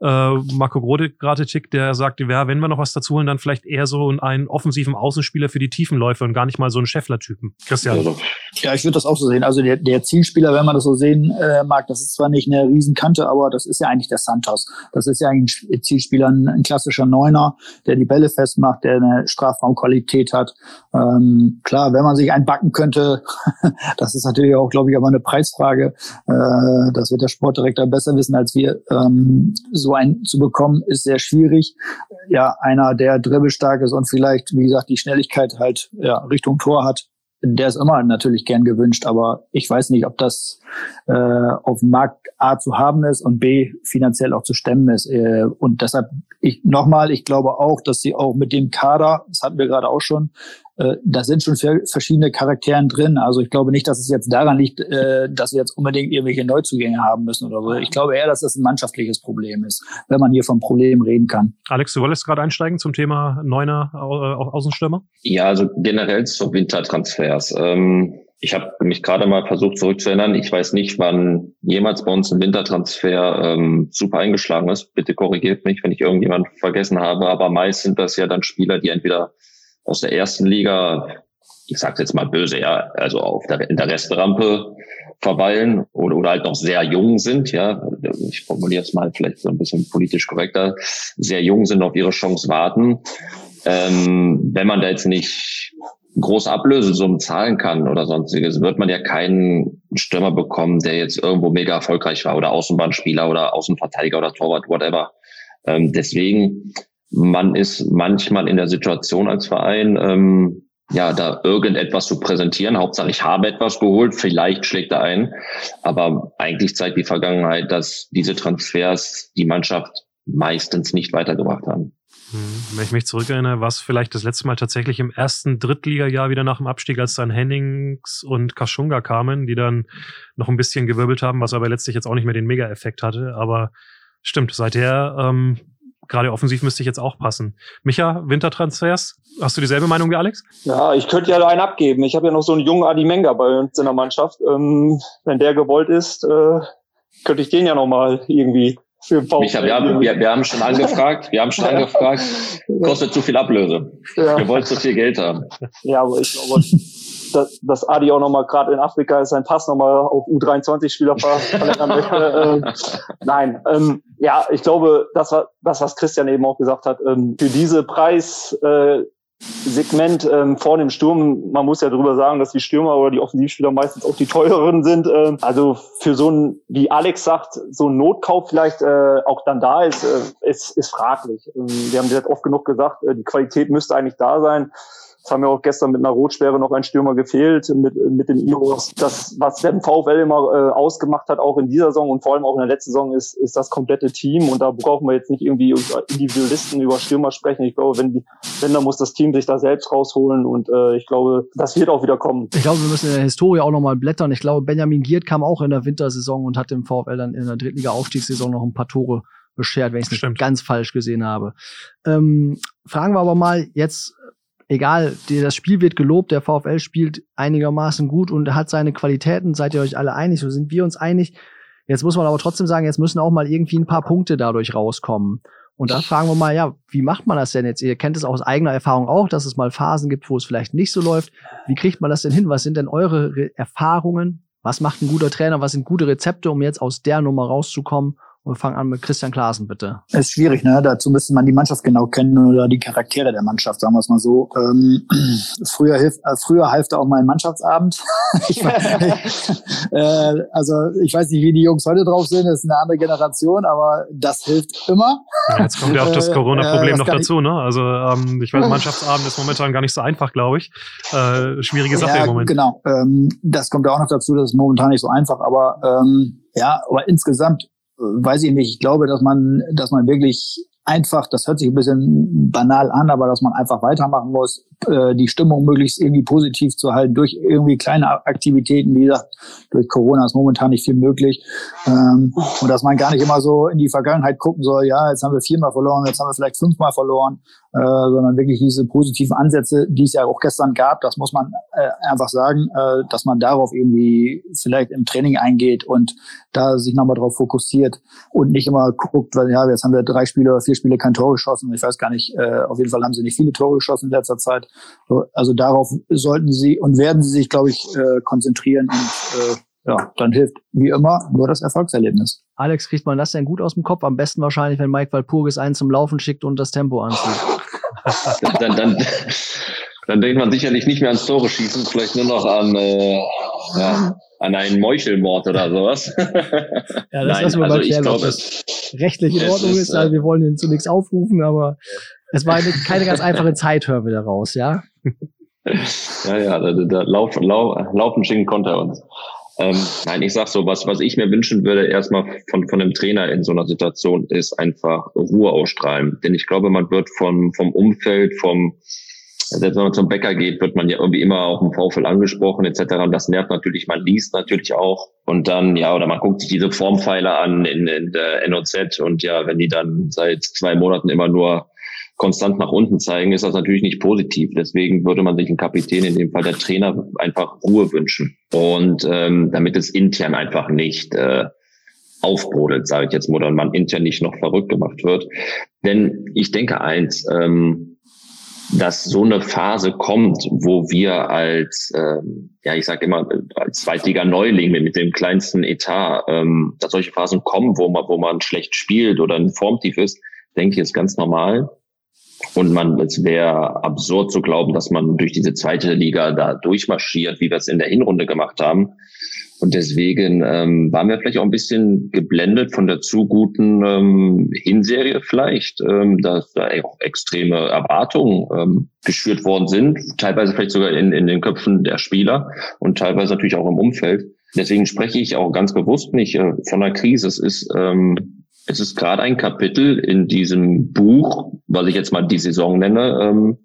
äh, Marco Gratetik, der sagt, ja, wenn wir noch was dazu holen, dann vielleicht eher so einen offensiven Außenspieler für die Tiefenläufe und gar nicht mal so einen Scheffler-Typen. Christian. Ja, ich würde das auch so sehen. Also der, der Zielspieler, wenn man das so sehen äh, mag, das ist zwar nicht eine Riesenkante, aber das ist ja eigentlich der Santos. Das ist ja ein Zielspieler, ein, ein klassischer Neuner, der die Bälle festmacht macht, der eine Strafraumqualität hat. Ähm, klar, wenn man sich einbacken könnte, das ist natürlich auch, glaube ich, aber eine Preisfrage. Äh, das wird der Sportdirektor besser wissen als wir. Ähm, so einen zu bekommen, ist sehr schwierig. Ja, einer, der dribbelstark ist und vielleicht, wie gesagt, die Schnelligkeit halt ja, Richtung Tor hat, der ist immer natürlich gern gewünscht, aber ich weiß nicht, ob das äh, auf dem Markt A zu haben ist und B finanziell auch zu stemmen ist. Äh, und deshalb, ich nochmal, ich glaube auch, dass sie auch mit dem Kader, das hatten wir gerade auch schon, äh, da sind schon verschiedene Charakteren drin. Also ich glaube nicht, dass es jetzt daran liegt, äh, dass wir jetzt unbedingt irgendwelche Neuzugänge haben müssen oder so. Ich glaube eher, dass das ein mannschaftliches Problem ist, wenn man hier vom Problem reden kann. Alex, du wolltest gerade einsteigen zum Thema Neuner äh, Außenstürmer? Ja, also generell zu Wintertransfers. Ähm ich habe mich gerade mal versucht zurückzuerinnern. Ich weiß nicht, wann jemals bei uns ein Wintertransfer ähm, super eingeschlagen ist. Bitte korrigiert mich, wenn ich irgendjemanden vergessen habe. Aber meist sind das ja dann Spieler, die entweder aus der ersten Liga, ich sage jetzt mal böse, ja, also auf der, in der Restrampe verweilen oder, oder halt noch sehr jung sind, ja, ich formuliere es mal vielleicht so ein bisschen politisch korrekter, sehr jung sind, auf ihre Chance warten. Ähm, wenn man da jetzt nicht große Ablösesummen zahlen kann oder sonstiges, wird man ja keinen Stürmer bekommen, der jetzt irgendwo mega erfolgreich war oder Außenbahnspieler oder Außenverteidiger oder Torwart, whatever. Ähm, deswegen man ist manchmal in der Situation als Verein, ähm, ja, da irgendetwas zu präsentieren. Hauptsache, ich habe etwas geholt, vielleicht schlägt er ein. Aber eigentlich zeigt die Vergangenheit, dass diese Transfers die Mannschaft meistens nicht weitergebracht haben. Hm, wenn ich mich zurückerinnere, war es vielleicht das letzte Mal tatsächlich im ersten Drittligajahr wieder nach dem Abstieg, als dann Hennings und Kaschunga kamen, die dann noch ein bisschen gewirbelt haben, was aber letztlich jetzt auch nicht mehr den Mega-Effekt hatte. Aber stimmt, seither ähm, gerade offensiv müsste ich jetzt auch passen. Micha, Wintertransfers, hast du dieselbe Meinung wie Alex? Ja, ich könnte ja einen abgeben. Ich habe ja noch so einen jungen Adi Menga bei uns in der Mannschaft. Ähm, wenn der gewollt ist, äh, könnte ich den ja noch mal irgendwie für VfL. Micha, wir haben, wir, wir haben schon angefragt, wir haben schon angefragt, kostet zu viel Ablöse. Ja. Wir wollen zu viel Geld haben. Ja, aber ich glaube, dass, dass Adi auch nochmal gerade in Afrika sein Pass nochmal auf U23-Spieler verlängern möchte. äh, nein, ähm, ja, ich glaube, das war das, was Christian eben auch gesagt hat. Ähm, für diese Preis äh, Segment ähm, vor dem Sturm, man muss ja darüber sagen, dass die Stürmer oder die Offensivspieler meistens auch die teureren sind. Ähm, also für so ein, wie Alex sagt, so ein Notkauf vielleicht äh, auch dann da ist, äh, ist, ist fraglich. Ähm, wir haben jetzt oft genug gesagt, äh, die Qualität müsste eigentlich da sein. Es haben ja auch gestern mit einer Rotsperre noch ein Stürmer gefehlt mit, mit den Iros. Das, was der VfL immer äh, ausgemacht hat, auch in dieser Saison und vor allem auch in der letzten Saison, ist, ist das komplette Team. Und da brauchen wir jetzt nicht irgendwie über Individualisten über Stürmer sprechen. Ich glaube, wenn, die, wenn dann muss das Team sich da selbst rausholen. Und äh, ich glaube, das wird auch wieder kommen. Ich glaube, wir müssen in der Historie auch nochmal blättern. Ich glaube, Benjamin Giert kam auch in der Wintersaison und hat dem VfL dann in der Drittliga-Aufstiegssaison noch ein paar Tore beschert, wenn ich es nicht ganz falsch gesehen habe. Ähm, fragen wir aber mal jetzt egal, das Spiel wird gelobt, der VfL spielt einigermaßen gut und hat seine Qualitäten, seid ihr euch alle einig, so sind wir uns einig. Jetzt muss man aber trotzdem sagen, jetzt müssen auch mal irgendwie ein paar Punkte dadurch rauskommen. Und da fragen wir mal, ja, wie macht man das denn jetzt? Ihr kennt es aus eigener Erfahrung auch, dass es mal Phasen gibt, wo es vielleicht nicht so läuft. Wie kriegt man das denn hin? Was sind denn eure Re Erfahrungen? Was macht ein guter Trainer? Was sind gute Rezepte, um jetzt aus der Nummer rauszukommen? Und wir fangen an mit Christian Klaasen, bitte. Es ist schwierig, ne? Dazu müsste man die Mannschaft genau kennen oder die Charaktere der Mannschaft, sagen wir es mal so. Ähm, früher hilft, äh, früher half da auch mal ein Mannschaftsabend. ich, äh, also ich weiß nicht, wie die Jungs heute drauf sind, das ist eine andere Generation, aber das hilft immer. Ja, jetzt kommt ja auch das äh, Corona-Problem äh, noch dazu, ne? Also ähm, ich weiß, Mannschaftsabend ist momentan gar nicht so einfach, glaube ich. Äh, schwierige Sache ja, im Moment. Genau, ähm, das kommt ja auch noch dazu, das ist momentan nicht so einfach, aber ähm, ja, aber insgesamt weiß ich nicht, ich glaube, dass man, dass man wirklich einfach, das hört sich ein bisschen banal an, aber dass man einfach weitermachen muss, äh, die Stimmung möglichst irgendwie positiv zu halten durch irgendwie kleine Aktivitäten. Wie gesagt, durch Corona ist momentan nicht viel möglich. Ähm, und dass man gar nicht immer so in die Vergangenheit gucken soll, ja, jetzt haben wir viermal verloren, jetzt haben wir vielleicht fünfmal verloren, äh, sondern wirklich diese positiven Ansätze, die es ja auch gestern gab, das muss man äh, einfach sagen, äh, dass man darauf irgendwie vielleicht im Training eingeht und da sich nochmal drauf fokussiert und nicht immer guckt, weil ja, jetzt haben wir drei Spiele oder vier Spiele kein Tor geschossen. Ich weiß gar nicht, äh, auf jeden Fall haben sie nicht viele Tore geschossen in letzter Zeit. Also darauf sollten sie und werden sie sich, glaube ich, äh, konzentrieren und äh, ja, dann hilft wie immer nur das Erfolgserlebnis. Alex, kriegt man das denn gut aus dem Kopf? Am besten wahrscheinlich, wenn Mike Walpurgis einen zum Laufen schickt und das Tempo anzieht. dann, dann, dann denkt man sicherlich nicht mehr ans Tore schießen, vielleicht nur noch an, äh, ja, an einen Meuchelmord oder sowas. ja, das lassen wir also mal klären, ob das rechtlich in Ordnung ist. ist also wir wollen ihn zunächst aufrufen, aber es war eine, keine ganz einfache Zeit, hören wir daraus, ja? ja, ja, da, da laufen, laufen schicken konnte er uns. Ähm, nein, ich sag so, was, was ich mir wünschen würde, erstmal von, von einem Trainer in so einer Situation, ist einfach Ruhe ausstrahlen. Denn ich glaube, man wird vom, vom Umfeld, vom, selbst wenn man zum Bäcker geht, wird man ja irgendwie immer auf dem VfL angesprochen, etc. Und das nervt natürlich, man liest natürlich auch. Und dann, ja, oder man guckt sich diese Formpfeiler an in, in der NOZ und ja, wenn die dann seit zwei Monaten immer nur konstant nach unten zeigen, ist das natürlich nicht positiv. Deswegen würde man sich einen Kapitän, in dem Fall der Trainer, einfach Ruhe wünschen. Und ähm, damit es intern einfach nicht äh, aufbrodelt, sage ich jetzt mal, oder man intern nicht noch verrückt gemacht wird. Denn ich denke eins, ähm, dass so eine Phase kommt, wo wir als, ähm, ja, ich sage immer, als Zweitliga-Neuling mit dem kleinsten Etat, ähm, dass solche Phasen kommen, wo man, wo man schlecht spielt oder ein Formtief ist, denke ich, ist ganz normal. Und man, es wäre absurd zu glauben, dass man durch diese zweite Liga da durchmarschiert, wie wir es in der Hinrunde gemacht haben. Und deswegen ähm, waren wir vielleicht auch ein bisschen geblendet von der zu guten ähm, Hinserie vielleicht, ähm, dass da auch extreme Erwartungen ähm, geschürt worden sind, teilweise vielleicht sogar in, in den Köpfen der Spieler und teilweise natürlich auch im Umfeld. Deswegen spreche ich auch ganz bewusst nicht äh, von einer Krise. Es ist ähm, es ist gerade ein Kapitel in diesem Buch, was ich jetzt mal die Saison nenne, ähm,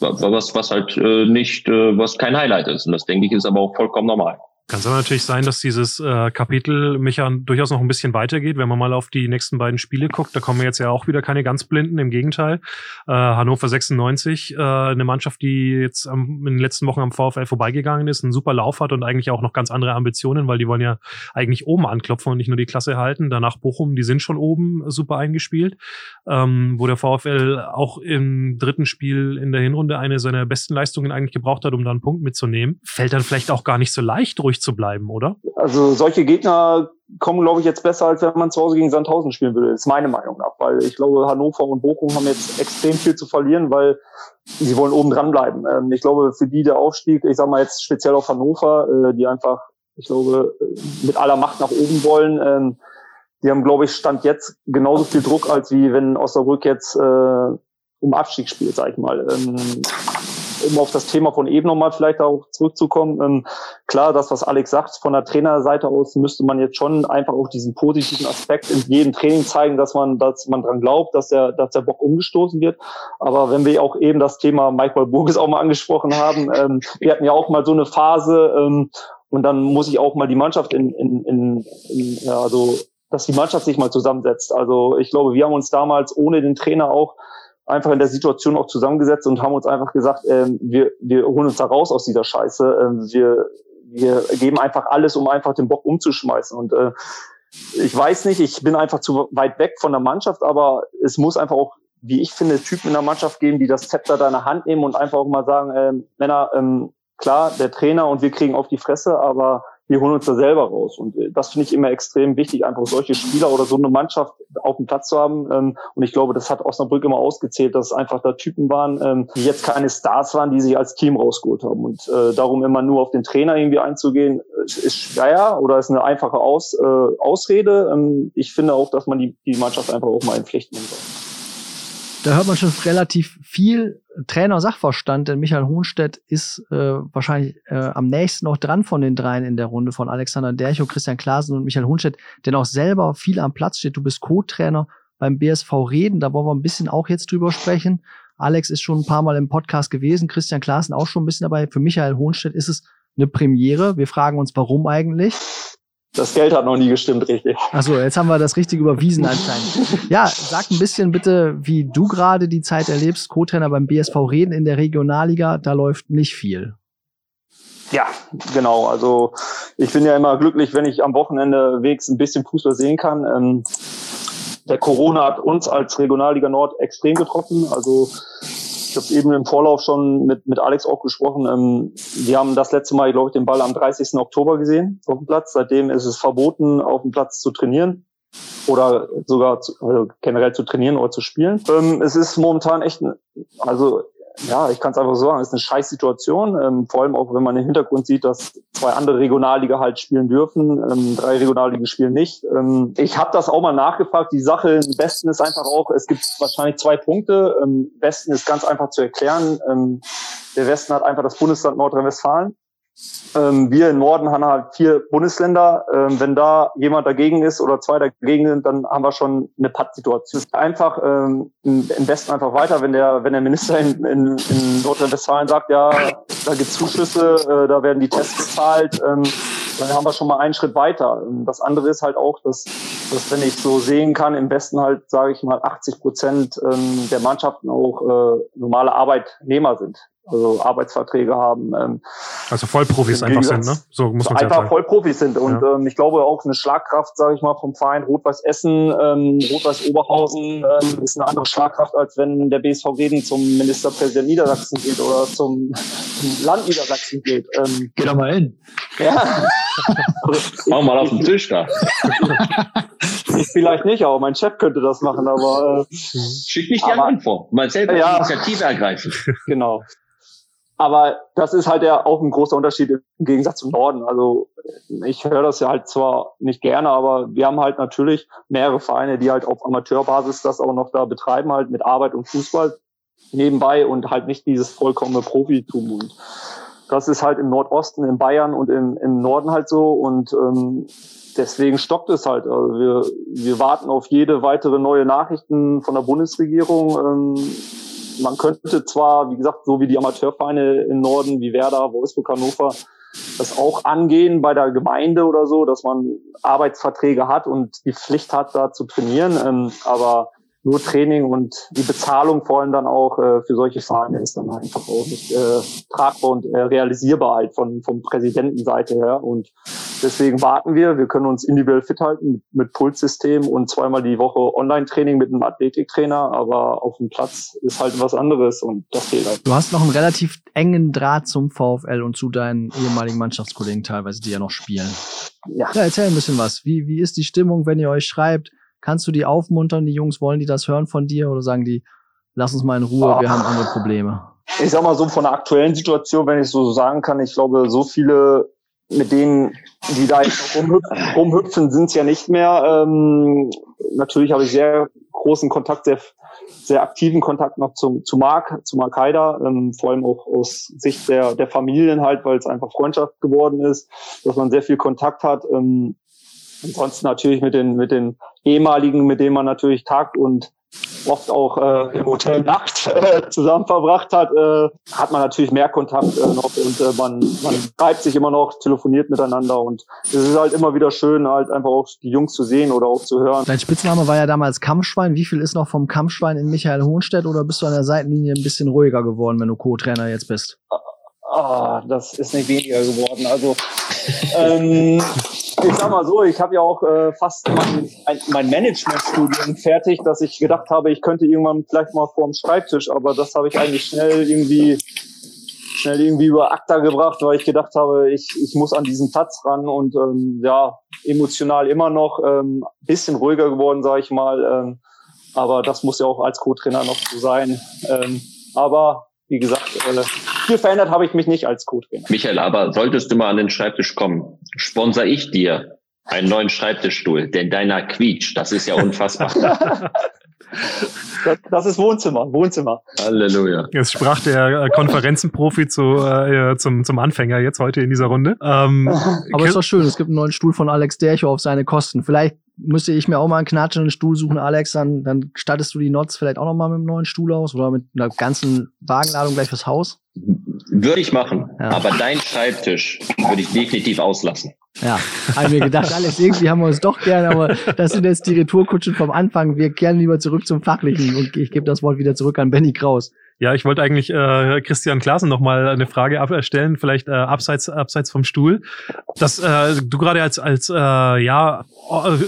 was, was halt äh, nicht, äh, was kein Highlight ist. Und das denke ich ist aber auch vollkommen normal. Kann es aber natürlich sein, dass dieses äh, Kapitel mich ja durchaus noch ein bisschen weitergeht, wenn man mal auf die nächsten beiden Spiele guckt. Da kommen jetzt ja auch wieder keine ganz Blinden, im Gegenteil. Äh, Hannover 96, äh, eine Mannschaft, die jetzt am, in den letzten Wochen am VfL vorbeigegangen ist, einen super Lauf hat und eigentlich auch noch ganz andere Ambitionen, weil die wollen ja eigentlich oben anklopfen und nicht nur die Klasse halten. Danach Bochum, die sind schon oben super eingespielt, ähm, wo der VfL auch im dritten Spiel in der Hinrunde eine seiner besten Leistungen eigentlich gebraucht hat, um da einen Punkt mitzunehmen. Fällt dann vielleicht auch gar nicht so leicht ruhig zu bleiben, oder? Also solche Gegner kommen, glaube ich, jetzt besser, als wenn man zu Hause gegen Sandhausen spielen würde. Das ist meine Meinung nach, weil ich glaube, Hannover und Bochum haben jetzt extrem viel zu verlieren, weil sie wollen oben dran bleiben. Ähm, ich glaube, für die der Aufstieg, ich sage mal jetzt speziell auf Hannover, äh, die einfach, ich glaube, mit aller Macht nach oben wollen, ähm, die haben, glaube ich, Stand jetzt genauso viel Druck, als wie wenn Osnabrück jetzt äh, um Abstieg spielt, sag ich mal. Ähm, um auf das Thema von eben nochmal vielleicht auch zurückzukommen, ähm, klar, das, was Alex sagt, von der Trainerseite aus müsste man jetzt schon einfach auch diesen positiven Aspekt in jedem Training zeigen, dass man, dass man dran glaubt, dass der, dass der Bock umgestoßen wird. Aber wenn wir auch eben das Thema Michael Burges auch mal angesprochen haben, ähm, wir hatten ja auch mal so eine Phase, ähm, und dann muss ich auch mal die Mannschaft in, in, in, in ja, also dass die Mannschaft sich mal zusammensetzt. Also ich glaube, wir haben uns damals ohne den Trainer auch einfach in der Situation auch zusammengesetzt und haben uns einfach gesagt, ähm, wir, wir holen uns da raus aus dieser Scheiße. Ähm, wir, wir geben einfach alles, um einfach den Bock umzuschmeißen. Und äh, ich weiß nicht, ich bin einfach zu weit weg von der Mannschaft, aber es muss einfach auch, wie ich finde, Typen in der Mannschaft geben, die das Zepter deiner Hand nehmen und einfach auch mal sagen, äh, Männer, ähm, klar, der Trainer und wir kriegen auf die Fresse, aber wir holen uns da selber raus. Und äh, das finde ich immer extrem wichtig, einfach solche Spieler oder so eine Mannschaft auf dem Platz zu haben. Ähm, und ich glaube, das hat Osnabrück immer ausgezählt, dass es einfach da Typen waren, ähm, die jetzt keine Stars waren, die sich als Team rausgeholt haben. Und äh, darum immer nur auf den Trainer irgendwie einzugehen, ist schwer oder ist eine einfache Aus, äh, Ausrede. Ähm, ich finde auch, dass man die, die Mannschaft einfach auch mal in Pflicht nehmen soll. Da hört man schon relativ viel Trainer-Sachverstand, denn Michael Hohnstedt ist äh, wahrscheinlich äh, am nächsten noch dran von den dreien in der Runde von Alexander Dercho, Christian Klaasen und Michael Hohnstedt, der auch selber viel am Platz steht. Du bist Co-Trainer beim BSV Reden, da wollen wir ein bisschen auch jetzt drüber sprechen. Alex ist schon ein paar Mal im Podcast gewesen, Christian Klaasen auch schon ein bisschen dabei. Für Michael Hohnstedt ist es eine Premiere. Wir fragen uns, warum eigentlich? Das Geld hat noch nie gestimmt, richtig. Achso, jetzt haben wir das richtig überwiesen anscheinend. ja, sag ein bisschen bitte, wie du gerade die Zeit erlebst. Co-Trainer beim BSV Reden in der Regionalliga, da läuft nicht viel. Ja, genau. Also ich bin ja immer glücklich, wenn ich am Wochenende wegs ein bisschen Fußball sehen kann. Ähm, der Corona hat uns als Regionalliga Nord extrem getroffen. Also ich habe eben im Vorlauf schon mit, mit Alex auch gesprochen. Ähm, wir haben das letzte Mal, glaube ich, den Ball am 30. Oktober gesehen auf dem Platz. Seitdem ist es verboten, auf dem Platz zu trainieren oder sogar zu, also generell zu trainieren oder zu spielen. Ähm, es ist momentan echt, also ja, ich kann es einfach so sagen, es ist eine Scheißsituation. Ähm, vor allem auch, wenn man im Hintergrund sieht, dass zwei andere Regionalliga halt spielen dürfen, ähm, drei Regionalligen spielen nicht. Ähm, ich habe das auch mal nachgefragt. Die Sache im Westen ist einfach auch, es gibt wahrscheinlich zwei Punkte. Ähm, Westen ist ganz einfach zu erklären. Ähm, der Westen hat einfach das Bundesland Nordrhein-Westfalen. Ähm, wir im Norden haben halt vier Bundesländer. Ähm, wenn da jemand dagegen ist oder zwei dagegen sind, dann haben wir schon eine Pattsituation. Einfach ähm, im, Westen einfach weiter, wenn der, wenn der Minister in, in, in Nordrhein-Westfalen sagt, ja, da gibt Zuschüsse, äh, da werden die Tests bezahlt, ähm, dann haben wir schon mal einen Schritt weiter. Das andere ist halt auch, dass, dass wenn ich so sehen kann, im Westen halt, sage ich mal, 80 Prozent ähm, der Mannschaften auch äh, normale Arbeitnehmer sind also Arbeitsverträge haben. Ähm, also Vollprofis einfach sind, ne? So muss man einfach sagen. Vollprofis sind und ja. ähm, ich glaube auch eine Schlagkraft, sage ich mal, vom Verein Rot-Weiß Essen, ähm, Rot-Weiß Oberhausen ähm, ist eine andere Schlagkraft als wenn der BSV Reden zum Ministerpräsident Niedersachsen geht oder zum, zum Land Niedersachsen geht. Ähm, Geh doch mal hin. Ja. Mach mal auf den Tisch da. ich vielleicht nicht, aber mein Chef könnte das machen, aber äh, schick nicht die anderen vor. Mal selber ja, Initiative ergreifen. Genau. Aber das ist halt ja auch ein großer Unterschied im Gegensatz zum Norden. Also ich höre das ja halt zwar nicht gerne, aber wir haben halt natürlich mehrere Vereine, die halt auf Amateurbasis das auch noch da betreiben, halt mit Arbeit und Fußball nebenbei und halt nicht dieses vollkommene Profitum. Und das ist halt im Nordosten, in Bayern und im, im Norden halt so. Und ähm, deswegen stockt es halt. Also wir, wir warten auf jede weitere neue Nachrichten von der Bundesregierung. Ähm, man könnte zwar, wie gesagt, so wie die Amateurvereine im Norden, wie Werder, Wolfsburg, Hannover, das auch angehen bei der Gemeinde oder so, dass man Arbeitsverträge hat und die Pflicht hat, da zu trainieren. Ähm, aber nur Training und die Bezahlung vor allem dann auch äh, für solche Vereine ist dann einfach auch nicht äh, tragbar und äh, realisierbar halt von vom Präsidentenseite her und deswegen warten wir. Wir können uns individuell fit halten mit, Pulssystem und zweimal die Woche Online-Training mit einem Athletiktrainer, aber auf dem Platz ist halt was anderes und das fehlt halt. Du hast noch einen relativ engen Draht zum VfL und zu deinen ehemaligen Mannschaftskollegen teilweise, die ja noch spielen. Ja. ja, erzähl ein bisschen was. Wie, wie ist die Stimmung, wenn ihr euch schreibt? Kannst du die aufmuntern, die Jungs, wollen die das hören von dir oder sagen die, lass uns mal in Ruhe, wir haben andere Probleme? Ich sag mal so von der aktuellen Situation, wenn ich so sagen kann, ich glaube, so viele mit denen, die da jetzt rumhüpfen, sind es ja nicht mehr. Ähm, natürlich habe ich sehr großen Kontakt, sehr, sehr aktiven Kontakt noch zum, zu Marc, zu Marc Haider, ähm, vor allem auch aus Sicht der, der Familien halt, weil es einfach Freundschaft geworden ist, dass man sehr viel Kontakt hat. Ähm, ansonsten natürlich mit den, mit den ehemaligen, mit denen man natürlich tagt und oft auch äh, im Hotel Nacht äh, zusammen verbracht hat, äh, hat man natürlich mehr Kontakt äh, noch und äh, man, man schreibt sich immer noch, telefoniert miteinander und es ist halt immer wieder schön, halt einfach auch die Jungs zu sehen oder auch zu hören. Dein Spitzname war ja damals Kampfschwein. Wie viel ist noch vom Kampfschwein in Michael Hohnstedt oder bist du an der Seitenlinie ein bisschen ruhiger geworden, wenn du Co-Trainer jetzt bist? Ah, das ist nicht weniger geworden. Also ähm, ich sag mal so, ich habe ja auch äh, fast mein, mein Managementstudium fertig, dass ich gedacht habe, ich könnte irgendwann vielleicht mal vorm Schreibtisch, aber das habe ich eigentlich schnell irgendwie schnell irgendwie über ACTA gebracht, weil ich gedacht habe, ich, ich muss an diesen Platz ran und ähm, ja, emotional immer noch ähm, bisschen ruhiger geworden, sage ich mal. Ähm, aber das muss ja auch als Co-Trainer noch so sein. Ähm, aber wie gesagt, äh, viel verändert habe ich mich nicht als Co-Trainer. Michael, aber solltest du mal an den Schreibtisch kommen, sponsor ich dir einen neuen Schreibtischstuhl, denn deiner quietscht. Das ist ja unfassbar. Das, das, ist Wohnzimmer, Wohnzimmer. Halleluja. Jetzt sprach der äh, Konferenzenprofi zu, äh, zum, zum Anfänger jetzt heute in dieser Runde. Ähm, Aber ist doch schön, es gibt einen neuen Stuhl von Alex Dercho auf seine Kosten. Vielleicht müsste ich mir auch mal einen knatschenden Stuhl suchen, Alex, dann, dann stattest du die Nots vielleicht auch noch mal mit einem neuen Stuhl aus oder mit einer ganzen Wagenladung gleich fürs Haus? Würde ich machen, ja. aber dein Schreibtisch würde ich definitiv auslassen. Ja, habe mir gedacht, Alex, irgendwie haben wir uns doch gern, aber das sind jetzt die Retourkutschen vom Anfang. Wir kehren lieber zurück zum Fachlichen und ich gebe das Wort wieder zurück an Benny Kraus. Ja, ich wollte eigentlich äh, Christian Klaasen noch mal eine Frage stellen, vielleicht äh, abseits abseits vom Stuhl. Dass äh, du gerade als als äh, ja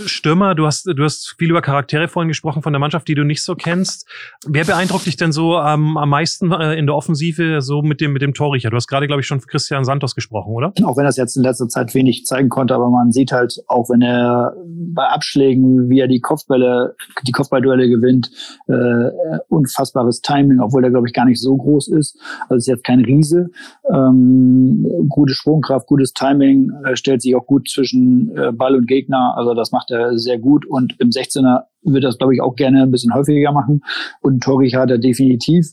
Stürmer, du hast du hast viel über Charaktere vorhin gesprochen von der Mannschaft, die du nicht so kennst. Wer beeindruckt dich denn so ähm, am meisten äh, in der Offensive so mit dem mit dem Torrichter? Du hast gerade glaube ich schon Christian Santos gesprochen, oder? Auch wenn das jetzt in letzter Zeit wenig zeigen konnte, aber man sieht halt auch wenn er bei Abschlägen, wie er die Kopfbälle die Kopfballduelle gewinnt, äh, unfassbares Timing, obwohl er glaube ich, gar nicht so groß ist. Also ist jetzt kein Riese. Ähm, gute Sprungkraft, gutes Timing, äh, stellt sich auch gut zwischen äh, Ball und Gegner. Also das macht er sehr gut. Und im 16er wird das, glaube ich, auch gerne ein bisschen häufiger machen. Und Torich hat er definitiv.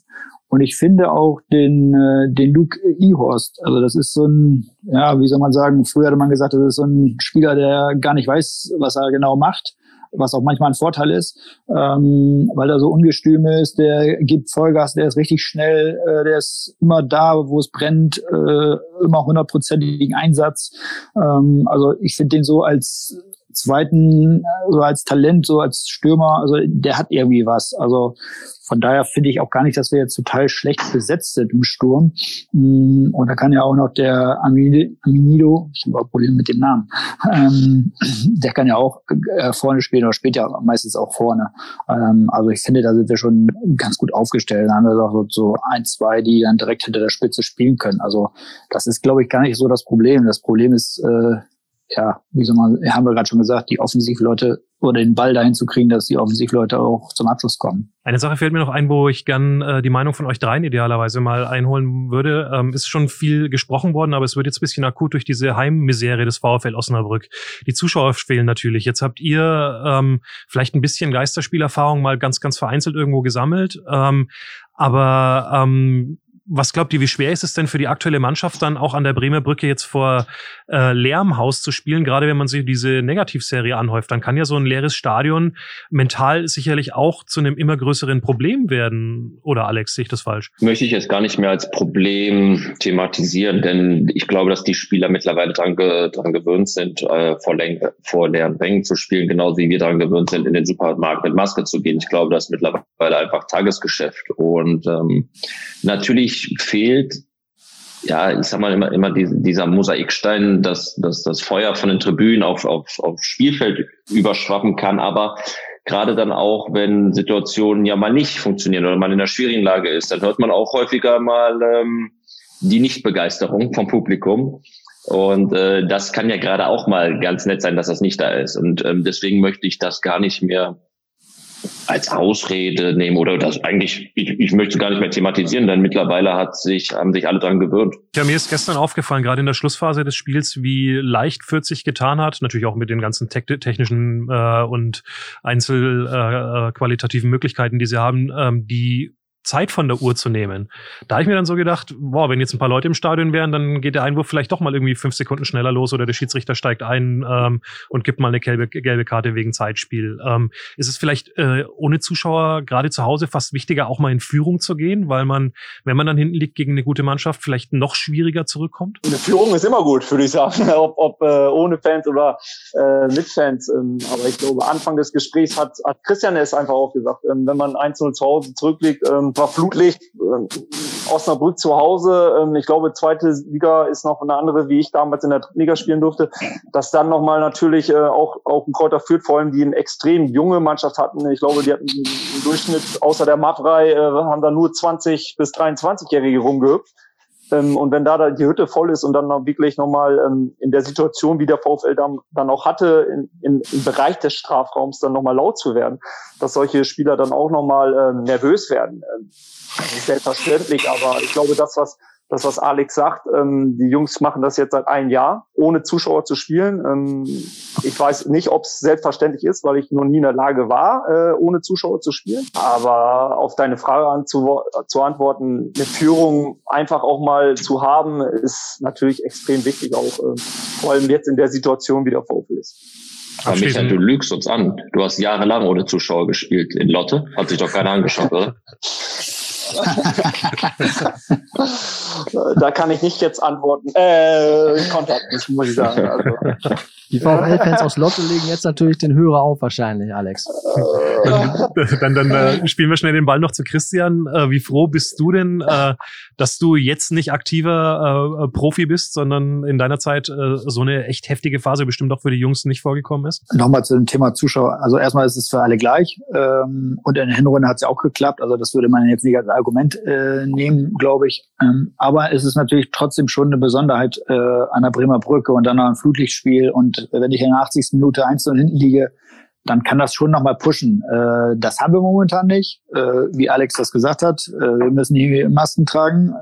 Und ich finde auch den, äh, den Luke Ehorst, also das ist so ein, ja, wie soll man sagen, früher hatte man gesagt, das ist so ein Spieler, der gar nicht weiß, was er genau macht was auch manchmal ein Vorteil ist, ähm, weil er so ungestüm ist, der gibt Vollgas, der ist richtig schnell, äh, der ist immer da, wo es brennt, äh, immer hundertprozentigen Einsatz. Ähm, also ich finde den so als zweiten, so als Talent, so als Stürmer, also der hat irgendwie was. Also von daher finde ich auch gar nicht, dass wir jetzt total schlecht besetzt sind im Sturm. Mm, und da kann ja auch noch der Aminido, ich habe auch Probleme mit dem Namen, ähm, der kann ja auch äh, vorne spielen oder spielt ja meistens auch vorne. Ähm, also ich finde, da sind wir schon ganz gut aufgestellt. Da haben wir doch so ein, zwei, die dann direkt hinter der Spitze spielen können. Also das ist, glaube ich, gar nicht so das Problem. Das Problem ist, äh, ja, wie soll man, haben wir gerade schon gesagt, die Offensivleute oder den Ball dahin zu kriegen, dass die Offensivleute auch zum Abschluss kommen. Eine Sache fällt mir noch ein, wo ich gern äh, die Meinung von euch dreien idealerweise mal einholen würde. Ähm, ist schon viel gesprochen worden, aber es wird jetzt ein bisschen akut durch diese Heimmisere des VfL Osnabrück. Die Zuschauer fehlen natürlich. Jetzt habt ihr ähm, vielleicht ein bisschen Geisterspielerfahrung mal ganz, ganz vereinzelt irgendwo gesammelt. Ähm, aber ähm, was glaubt ihr, wie schwer ist es denn für die aktuelle Mannschaft dann auch an der Bremer Brücke jetzt vor äh, leerem zu spielen, gerade wenn man sich diese Negativserie anhäuft? Dann kann ja so ein leeres Stadion mental sicherlich auch zu einem immer größeren Problem werden. Oder Alex, sehe ich das falsch? Möchte ich jetzt gar nicht mehr als Problem thematisieren, denn ich glaube, dass die Spieler mittlerweile dran, ge gewöhnt sind, äh, vor, vor leeren Rängen zu spielen, genauso wie wir dran gewöhnt sind, in den Supermarkt mit Maske zu gehen. Ich glaube, das ist mittlerweile einfach Tagesgeschäft. Und ähm, natürlich fehlt, ja, ich sag mal immer, immer dieser Mosaikstein, dass, dass das Feuer von den Tribünen auf, auf, auf Spielfeld überschwappen kann, aber gerade dann auch, wenn Situationen ja mal nicht funktionieren oder man in einer schwierigen Lage ist, dann hört man auch häufiger mal ähm, die Nichtbegeisterung vom Publikum. Und äh, das kann ja gerade auch mal ganz nett sein, dass das nicht da ist. Und ähm, deswegen möchte ich das gar nicht mehr als Ausrede nehmen oder das eigentlich, ich, ich möchte gar nicht mehr thematisieren, denn mittlerweile hat sich, haben sich alle dran gewöhnt. Ja, mir ist gestern aufgefallen, gerade in der Schlussphase des Spiels, wie leicht Fürth sich getan hat, natürlich auch mit den ganzen te technischen äh, und einzelqualitativen äh, Möglichkeiten, die sie haben, ähm, die Zeit von der Uhr zu nehmen. Da habe ich mir dann so gedacht, boah, wenn jetzt ein paar Leute im Stadion wären, dann geht der Einwurf vielleicht doch mal irgendwie fünf Sekunden schneller los oder der Schiedsrichter steigt ein ähm, und gibt mal eine gelbe, gelbe Karte wegen Zeitspiel. Ähm, ist es vielleicht äh, ohne Zuschauer gerade zu Hause fast wichtiger, auch mal in Führung zu gehen, weil man, wenn man dann hinten liegt gegen eine gute Mannschaft, vielleicht noch schwieriger zurückkommt? Eine Führung ist immer gut, würde ich sagen, ob, ob äh, ohne Fans oder äh, mit Fans. Ähm, aber ich glaube, Anfang des Gesprächs hat, hat Christian es einfach auch gesagt, ähm, wenn man 1-0 zu Hause zurückliegt, ähm, war Flutlicht, äh, Osnabrück zu Hause. Ähm, ich glaube, zweite Liga ist noch eine andere, wie ich damals in der dritten Liga spielen durfte. Dass dann nochmal natürlich äh, auch, auch ein Kräuter führt, vor allem die eine extrem junge Mannschaft hatten. Ich glaube, die hatten im Durchschnitt, außer der Mavrei, äh, haben da nur 20 bis 23-Jährige rumgehüpft. Ähm, und wenn da, die Hütte voll ist und dann noch wirklich nochmal ähm, in der Situation, wie der VfL dann, dann auch hatte, in, in, im Bereich des Strafraums dann nochmal laut zu werden, dass solche Spieler dann auch nochmal ähm, nervös werden. Ähm, selbstverständlich, aber ich glaube, das, was das, was Alex sagt, ähm, die Jungs machen das jetzt seit einem Jahr, ohne Zuschauer zu spielen. Ähm, ich weiß nicht, ob es selbstverständlich ist, weil ich noch nie in der Lage war, äh, ohne Zuschauer zu spielen. Aber auf deine Frage an zu, zu antworten, eine Führung einfach auch mal zu haben, ist natürlich extrem wichtig, auch äh, vor allem jetzt in der Situation, wie der VfL ist. Aber Michael, du lügst uns an. Du hast jahrelang ohne Zuschauer gespielt in Lotte. Hat sich doch keiner angeschaut, oder? da kann ich nicht jetzt antworten. Äh, Kontakt nicht, muss ich sagen. Also. Die VfL-Fans aus Lotte legen jetzt natürlich den Hörer auf, wahrscheinlich, Alex. dann dann äh, spielen wir schnell den Ball noch zu Christian. Äh, wie froh bist du denn, äh, dass du jetzt nicht aktiver äh, Profi bist, sondern in deiner Zeit äh, so eine echt heftige Phase bestimmt auch für die Jungs nicht vorgekommen ist? Nochmal zu dem Thema Zuschauer. Also erstmal ist es für alle gleich. Ähm, und in der Hinrunde hat es ja auch geklappt. Also das würde man jetzt nicht als Argument äh, nehmen, glaube ich. Ähm, aber es ist natürlich trotzdem schon eine Besonderheit äh, an der Bremer Brücke und dann noch ein Flutlichtspiel. Und wenn ich in der 80. Minute 1 und hinten liege, dann kann das schon nochmal pushen. Äh, das haben wir momentan nicht, äh, wie Alex das gesagt hat. Äh, wir müssen die Masken tragen,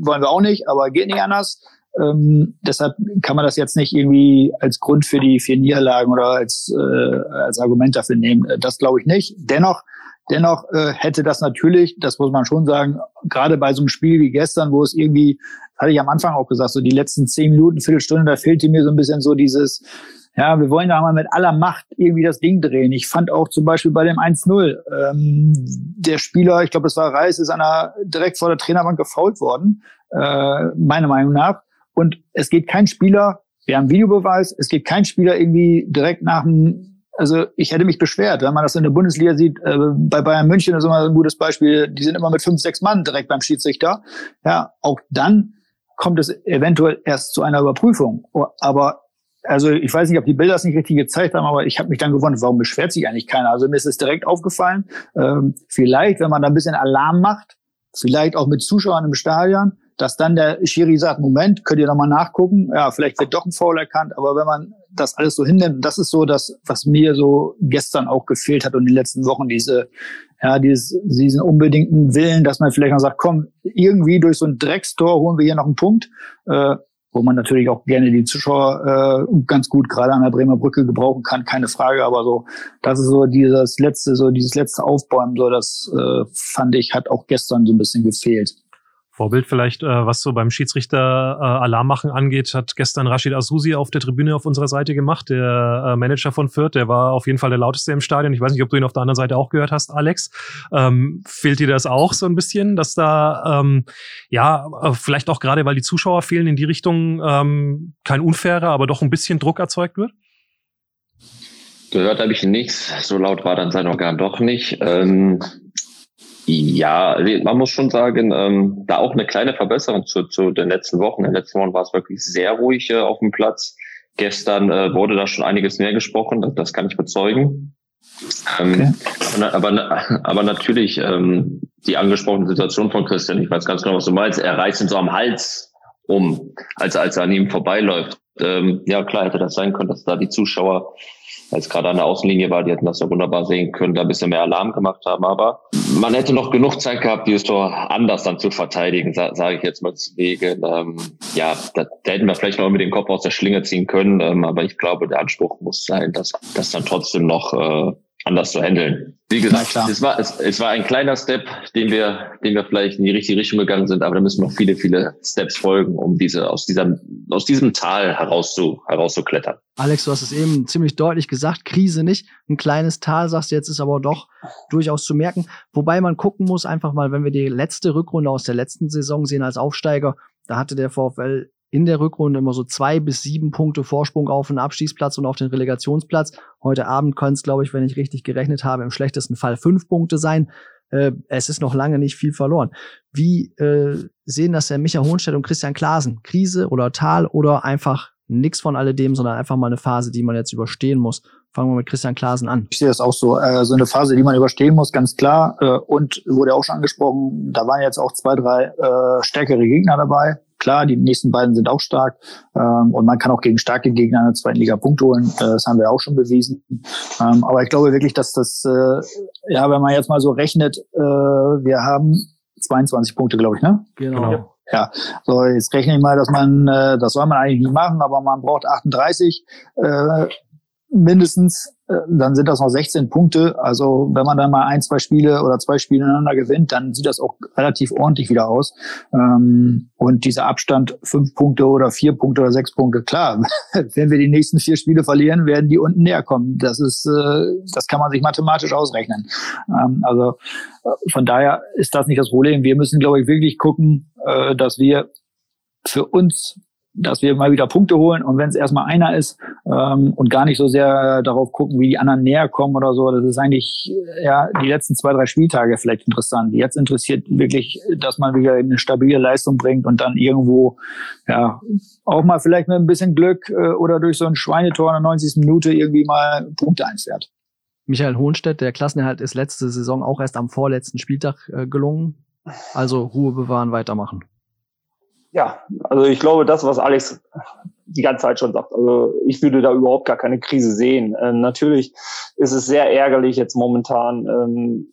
wollen wir auch nicht, aber geht nicht anders. Ähm, deshalb kann man das jetzt nicht irgendwie als Grund für die vier Niederlagen oder als, äh, als Argument dafür nehmen. Das glaube ich nicht. Dennoch Dennoch äh, hätte das natürlich, das muss man schon sagen, gerade bei so einem Spiel wie gestern, wo es irgendwie, hatte ich am Anfang auch gesagt, so die letzten zehn Minuten, Viertelstunde, da fehlte mir so ein bisschen so dieses, ja, wir wollen da mal mit aller Macht irgendwie das Ding drehen. Ich fand auch zum Beispiel bei dem 1-0, ähm, der Spieler, ich glaube, das war Reis, ist einer direkt vor der Trainerbank gefault worden, äh, meiner Meinung nach. Und es geht kein Spieler, wir haben Videobeweis, es geht kein Spieler irgendwie direkt nach dem also ich hätte mich beschwert, wenn man das in der Bundesliga sieht, äh, bei Bayern München ist immer ein gutes Beispiel, die sind immer mit fünf, sechs Mann direkt beim Schiedsrichter. Ja, auch dann kommt es eventuell erst zu einer Überprüfung. Aber also ich weiß nicht, ob die Bilder es nicht richtig gezeigt haben, aber ich habe mich dann gewundert, warum beschwert sich eigentlich keiner? Also mir ist es direkt aufgefallen. Ähm, vielleicht, wenn man da ein bisschen Alarm macht, vielleicht auch mit Zuschauern im Stadion, dass dann der Schiri sagt, Moment, könnt ihr nochmal nachgucken, ja, vielleicht wird doch ein Foul erkannt, aber wenn man das alles so hinnimmt, das ist so das, was mir so gestern auch gefehlt hat und in den letzten Wochen, diese, ja, dieses, diesen unbedingten Willen, dass man vielleicht noch sagt, komm, irgendwie durch so ein Dreckstor holen wir hier noch einen Punkt, äh, wo man natürlich auch gerne die Zuschauer äh, ganz gut gerade an der Bremer Brücke gebrauchen kann, keine Frage, aber so, das ist so dieses letzte, so dieses letzte Aufbäumen, so das äh, fand ich, hat auch gestern so ein bisschen gefehlt. Vorbild vielleicht, äh, was so beim Schiedsrichter äh, Alarm machen angeht, hat gestern Rashid Asusi auf der Tribüne auf unserer Seite gemacht, der äh, Manager von Fürth, der war auf jeden Fall der lauteste im Stadion. Ich weiß nicht, ob du ihn auf der anderen Seite auch gehört hast, Alex. Ähm, fehlt dir das auch so ein bisschen, dass da ähm, ja äh, vielleicht auch gerade, weil die Zuschauer fehlen in die Richtung ähm, kein unfairer, aber doch ein bisschen Druck erzeugt wird? Gehört habe ich nichts. So laut war dann sein Organ doch nicht. Ähm, ja, man muss schon sagen, ähm, da auch eine kleine Verbesserung zu, zu den letzten Wochen. In den letzten Wochen war es wirklich sehr ruhig äh, auf dem Platz. Gestern äh, wurde da schon einiges mehr gesprochen, das, kann ich bezeugen. Ähm, okay. aber, aber natürlich ähm, die angesprochene Situation von Christian, ich weiß ganz genau, was du meinst, er reißt ihn so am Hals um, als, als er an ihm vorbeiläuft. Ähm, ja, klar hätte das sein können, dass da die Zuschauer als gerade an der Außenlinie war, die hätten das ja wunderbar sehen können, da ein bisschen mehr Alarm gemacht haben. Aber man hätte noch genug Zeit gehabt, dieses Tor anders dann zu verteidigen, sa sage ich jetzt mal deswegen. Ähm, ja, da, da hätten wir vielleicht noch mit dem Kopf aus der Schlinge ziehen können. Ähm, aber ich glaube, der Anspruch muss sein, dass das dann trotzdem noch äh, anders zu handeln. Wie gesagt, es war, es, es war ein kleiner Step, den wir, den wir vielleicht in die richtige Richtung gegangen sind, aber da müssen noch viele, viele Steps folgen, um diese, aus dieser, aus diesem Tal herauszu, herauszuklettern. Alex, du hast es eben ziemlich deutlich gesagt, Krise nicht. Ein kleines Tal, sagst du jetzt, ist aber doch durchaus zu merken. Wobei man gucken muss, einfach mal, wenn wir die letzte Rückrunde aus der letzten Saison sehen als Aufsteiger, da hatte der VfL in der Rückrunde immer so zwei bis sieben Punkte Vorsprung auf den Abstiegsplatz und auf den Relegationsplatz. Heute Abend können es, glaube ich, wenn ich richtig gerechnet habe, im schlechtesten Fall fünf Punkte sein. äh, es ist noch lange nicht viel verloren. Wie äh, sehen das der Micha Hohenstedt und Christian Klaasen? Krise oder Tal oder einfach nichts von alledem, sondern einfach mal eine Phase, die man jetzt überstehen muss. Fangen wir mit Christian Klaasen an. Ich sehe das auch so. Äh, so eine Phase, die man überstehen muss, ganz klar. Äh, und wurde auch schon angesprochen, da waren jetzt auch zwei, drei äh, stärkere Gegner dabei. Klar, die nächsten beiden sind auch stark. Ähm, und man kann auch gegen starke Gegner in der zweiten Liga Punkte holen. Äh, das haben wir auch schon bewiesen. Ähm, aber ich glaube wirklich, dass das, äh, ja, wenn man jetzt mal so rechnet, äh, wir haben 22 Punkte, glaube ich, ne? Genau. Ja, so jetzt rechne ich mal, dass man, äh, das soll man eigentlich nicht machen, aber man braucht 38 äh, mindestens, dann sind das noch 16 Punkte. Also wenn man dann mal ein, zwei Spiele oder zwei Spiele ineinander gewinnt, dann sieht das auch relativ ordentlich wieder aus. Ähm, und dieser Abstand fünf Punkte oder vier Punkte oder sechs Punkte, klar, wenn wir die nächsten vier Spiele verlieren, werden die unten näher kommen. Das ist, äh, das kann man sich mathematisch ausrechnen. Ähm, also äh, von daher ist das nicht das Problem. Wir müssen, glaube ich, wirklich gucken, äh, dass wir für uns dass wir mal wieder Punkte holen und wenn es erstmal einer ist ähm, und gar nicht so sehr darauf gucken, wie die anderen näher kommen oder so, das ist eigentlich ja die letzten zwei, drei Spieltage vielleicht interessant. Jetzt interessiert wirklich, dass man wieder eine stabile Leistung bringt und dann irgendwo ja auch mal vielleicht mit ein bisschen Glück äh, oder durch so ein Schweinetor in der 90. Minute irgendwie mal Punkte einfährt. Michael Hohnstedt, der Klassenerhalt ist letzte Saison auch erst am vorletzten Spieltag äh, gelungen. Also Ruhe bewahren, weitermachen. Ja, also ich glaube, das, was Alex die ganze Zeit schon sagt. Also ich würde da überhaupt gar keine Krise sehen. Äh, natürlich ist es sehr ärgerlich jetzt momentan. Ähm,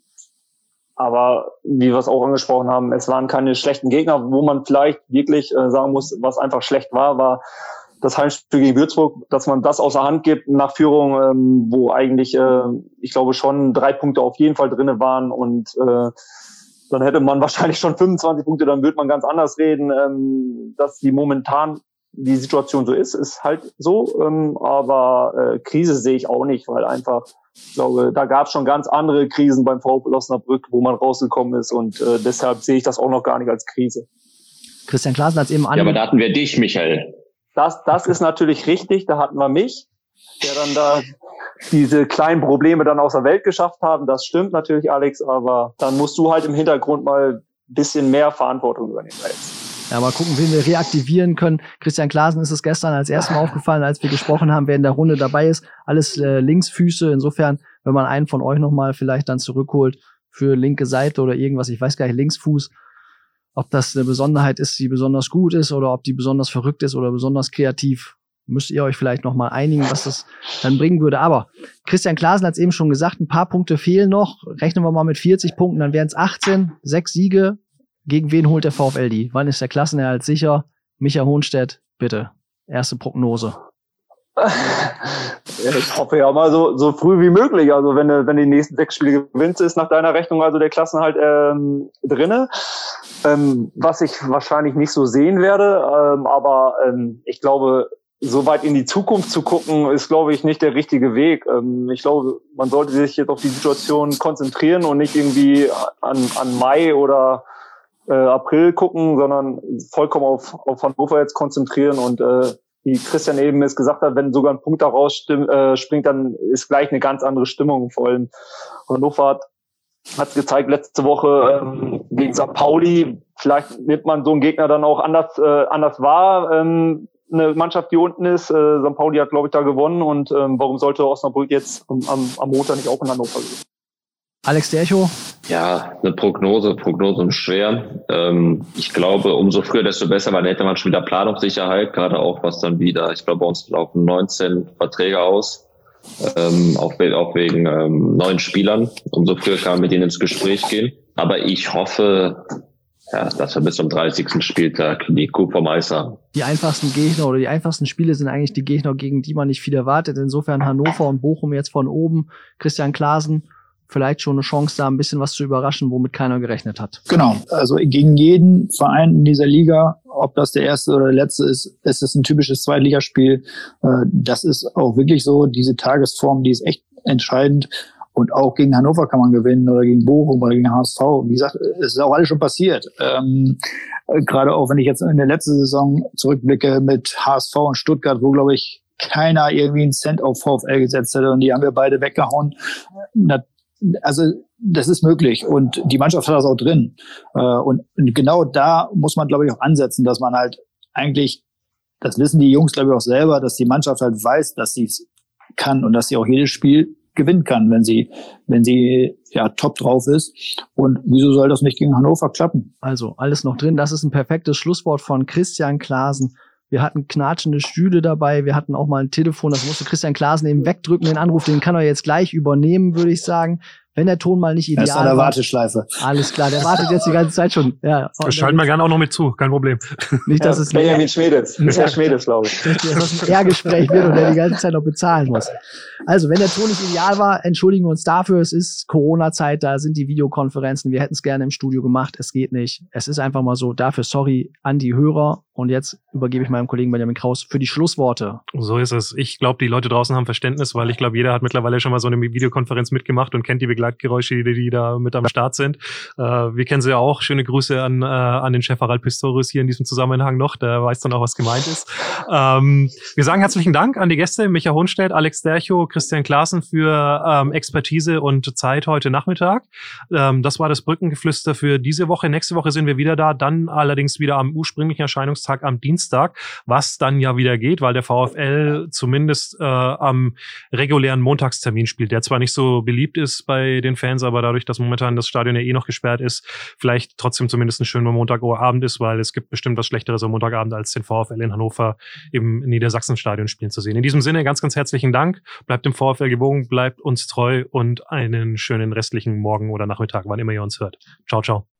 aber wie wir es auch angesprochen haben, es waren keine schlechten Gegner, wo man vielleicht wirklich äh, sagen muss, was einfach schlecht war, war das Heimspiel gegen Würzburg, dass man das außer Hand gibt nach Führung, ähm, wo eigentlich, äh, ich glaube, schon drei Punkte auf jeden Fall drinne waren und äh, dann hätte man wahrscheinlich schon 25 Punkte, dann würde man ganz anders reden. Ähm, dass die momentan die Situation so ist, ist halt so. Ähm, aber äh, Krise sehe ich auch nicht, weil einfach, ich glaube, da gab es schon ganz andere Krisen beim VfL Osnabrück, wo man rausgekommen ist und äh, deshalb sehe ich das auch noch gar nicht als Krise. Christian Klaasen hat es eben an. Ja, aber da hatten wir dich, Michael. Das, das ist natürlich richtig, da hatten wir mich, der dann da diese kleinen Probleme dann aus der Welt geschafft haben. Das stimmt natürlich, Alex, aber dann musst du halt im Hintergrund mal ein bisschen mehr Verantwortung übernehmen als ja, mal gucken, wen wir reaktivieren können. Christian Klaasen ist es gestern als erstes Mal aufgefallen, als wir gesprochen haben, wer in der Runde dabei ist. Alles äh, Linksfüße. Insofern, wenn man einen von euch nochmal vielleicht dann zurückholt für linke Seite oder irgendwas, ich weiß gar nicht, Linksfuß, ob das eine Besonderheit ist, die besonders gut ist oder ob die besonders verrückt ist oder besonders kreativ müsst ihr euch vielleicht noch mal einigen, was das dann bringen würde. Aber Christian Klaasen hat es eben schon gesagt, ein paar Punkte fehlen noch. Rechnen wir mal mit 40 Punkten, dann wären es 18, sechs Siege. Gegen wen holt der VfL die? Wann ist der Klassenerhalt sicher? Micha Hohnstedt, bitte. Erste Prognose. Ich hoffe ja mal so, so früh wie möglich. Also wenn du, wenn die nächsten sechs Spiele gewinnst, ist nach deiner Rechnung also der Klassenhalt ähm, drinne. Ähm, was ich wahrscheinlich nicht so sehen werde. Ähm, aber ähm, ich glaube, so weit in die Zukunft zu gucken, ist, glaube ich, nicht der richtige Weg. Ähm, ich glaube, man sollte sich jetzt auf die Situation konzentrieren und nicht irgendwie an, an Mai oder äh, April gucken, sondern vollkommen auf, auf Hannover jetzt konzentrieren und äh, wie Christian eben es gesagt hat, wenn sogar ein Punkt daraus äh, springt, dann ist gleich eine ganz andere Stimmung. Vor allem Hannover hat hat gezeigt letzte Woche ähm, gegen St. Pauli. Vielleicht nimmt man so einen Gegner dann auch anders äh, anders wahr, ähm, eine Mannschaft, die unten ist. Äh, St. Pauli hat, glaube ich, da gewonnen. Und ähm, warum sollte Osnabrück jetzt am, am, am Montag nicht auch in Hannover gewinnen? Alex Dercho? Ja, eine Prognose, Prognose ist schwer. Ähm, ich glaube, umso früher, desto besser, weil dann hätte man schon wieder Planungssicherheit, gerade auch was dann wieder, ich glaube, bei uns laufen 19 Verträge aus, ähm, auch, auch wegen ähm, neuen Spielern. Umso früher kann man mit denen ins Gespräch gehen. Aber ich hoffe, ja, dass wir bis zum 30. Spieltag die Kuh vom Eis haben. Die einfachsten Gegner oder die einfachsten Spiele sind eigentlich die Gegner, gegen die man nicht viel erwartet. Insofern Hannover und Bochum jetzt von oben. Christian Klaasen vielleicht schon eine Chance, da ein bisschen was zu überraschen, womit keiner gerechnet hat. Genau. Also gegen jeden Verein in dieser Liga, ob das der erste oder der letzte ist, ist es ein typisches Zweitligaspiel. Äh, das ist auch wirklich so. Diese Tagesform, die ist echt entscheidend. Und auch gegen Hannover kann man gewinnen oder gegen Bochum oder gegen HSV. Wie gesagt, es ist auch alles schon passiert. Ähm, Gerade auch wenn ich jetzt in der letzten Saison zurückblicke mit HSV und Stuttgart, wo, glaube ich, keiner irgendwie einen Cent auf VfL gesetzt hätte und die haben wir beide weggehauen. Also das ist möglich und die Mannschaft hat das auch drin. Äh, und genau da muss man, glaube ich, auch ansetzen, dass man halt eigentlich, das wissen die Jungs, glaube ich, auch selber, dass die Mannschaft halt weiß, dass sie es kann und dass sie auch jedes Spiel gewinnen kann, wenn sie, wenn sie ja top drauf ist. Und wieso soll das nicht gegen Hannover klappen? Also alles noch drin. Das ist ein perfektes Schlusswort von Christian Klasen. Wir hatten knatschende Stühle dabei. Wir hatten auch mal ein Telefon. Das musste Christian Klasen eben wegdrücken, den Anruf. Den kann er jetzt gleich übernehmen, würde ich sagen wenn der Ton mal nicht ideal ist. an der Warteschleife. Alles klar, der wartet jetzt die ganze Zeit schon. Ja, Schalten wir gerne auch noch mit zu, kein Problem. Nicht, dass ja, es Benjamin Schmedes. Das ist Herr Schmedes, glaube ich. Dass das ein Ehrgespräch wird und der die ganze Zeit noch bezahlen muss. Also, wenn der Ton nicht ideal war, entschuldigen wir uns dafür. Es ist Corona-Zeit, da sind die Videokonferenzen. Wir hätten es gerne im Studio gemacht. Es geht nicht. Es ist einfach mal so. Dafür sorry an die Hörer. Und jetzt übergebe ich meinem Kollegen Benjamin Kraus für die Schlussworte. So ist es. Ich glaube, die Leute draußen haben Verständnis, weil ich glaube, jeder hat mittlerweile schon mal so eine Videokonferenz mitgemacht und kennt die Begleitgeräusche, die, die da mit am Start sind. Äh, wir kennen sie ja auch. Schöne Grüße an, äh, an den Chef Harald Pistorius hier in diesem Zusammenhang noch. Der weiß dann auch, was gemeint ist. Ähm, wir sagen herzlichen Dank an die Gäste, Micha Hohnstedt, Alex Dercho, Christian Klaassen für ähm, Expertise und Zeit heute Nachmittag. Ähm, das war das Brückengeflüster für diese Woche. Nächste Woche sind wir wieder da, dann allerdings wieder am ursprünglichen Erscheinungs Eröffnungstag am Dienstag, was dann ja wieder geht, weil der VfL zumindest äh, am regulären Montagstermin spielt, der zwar nicht so beliebt ist den Fans, aber dadurch, dass momentan das Stadion ja eh noch gesperrt ist, vielleicht trotzdem zumindest ein schöner Montagabend ist, weil es gibt bestimmt was Schlechteres am Montagabend, als den VfL in Hannover im Niedersachsenstadion spielen zu sehen. In diesem Sinne ganz, ganz herzlichen Dank. Bleibt dem VfL gewogen, bleibt uns treu und einen schönen restlichen Morgen oder Nachmittag, wann immer ihr uns hört. Ciao, ciao.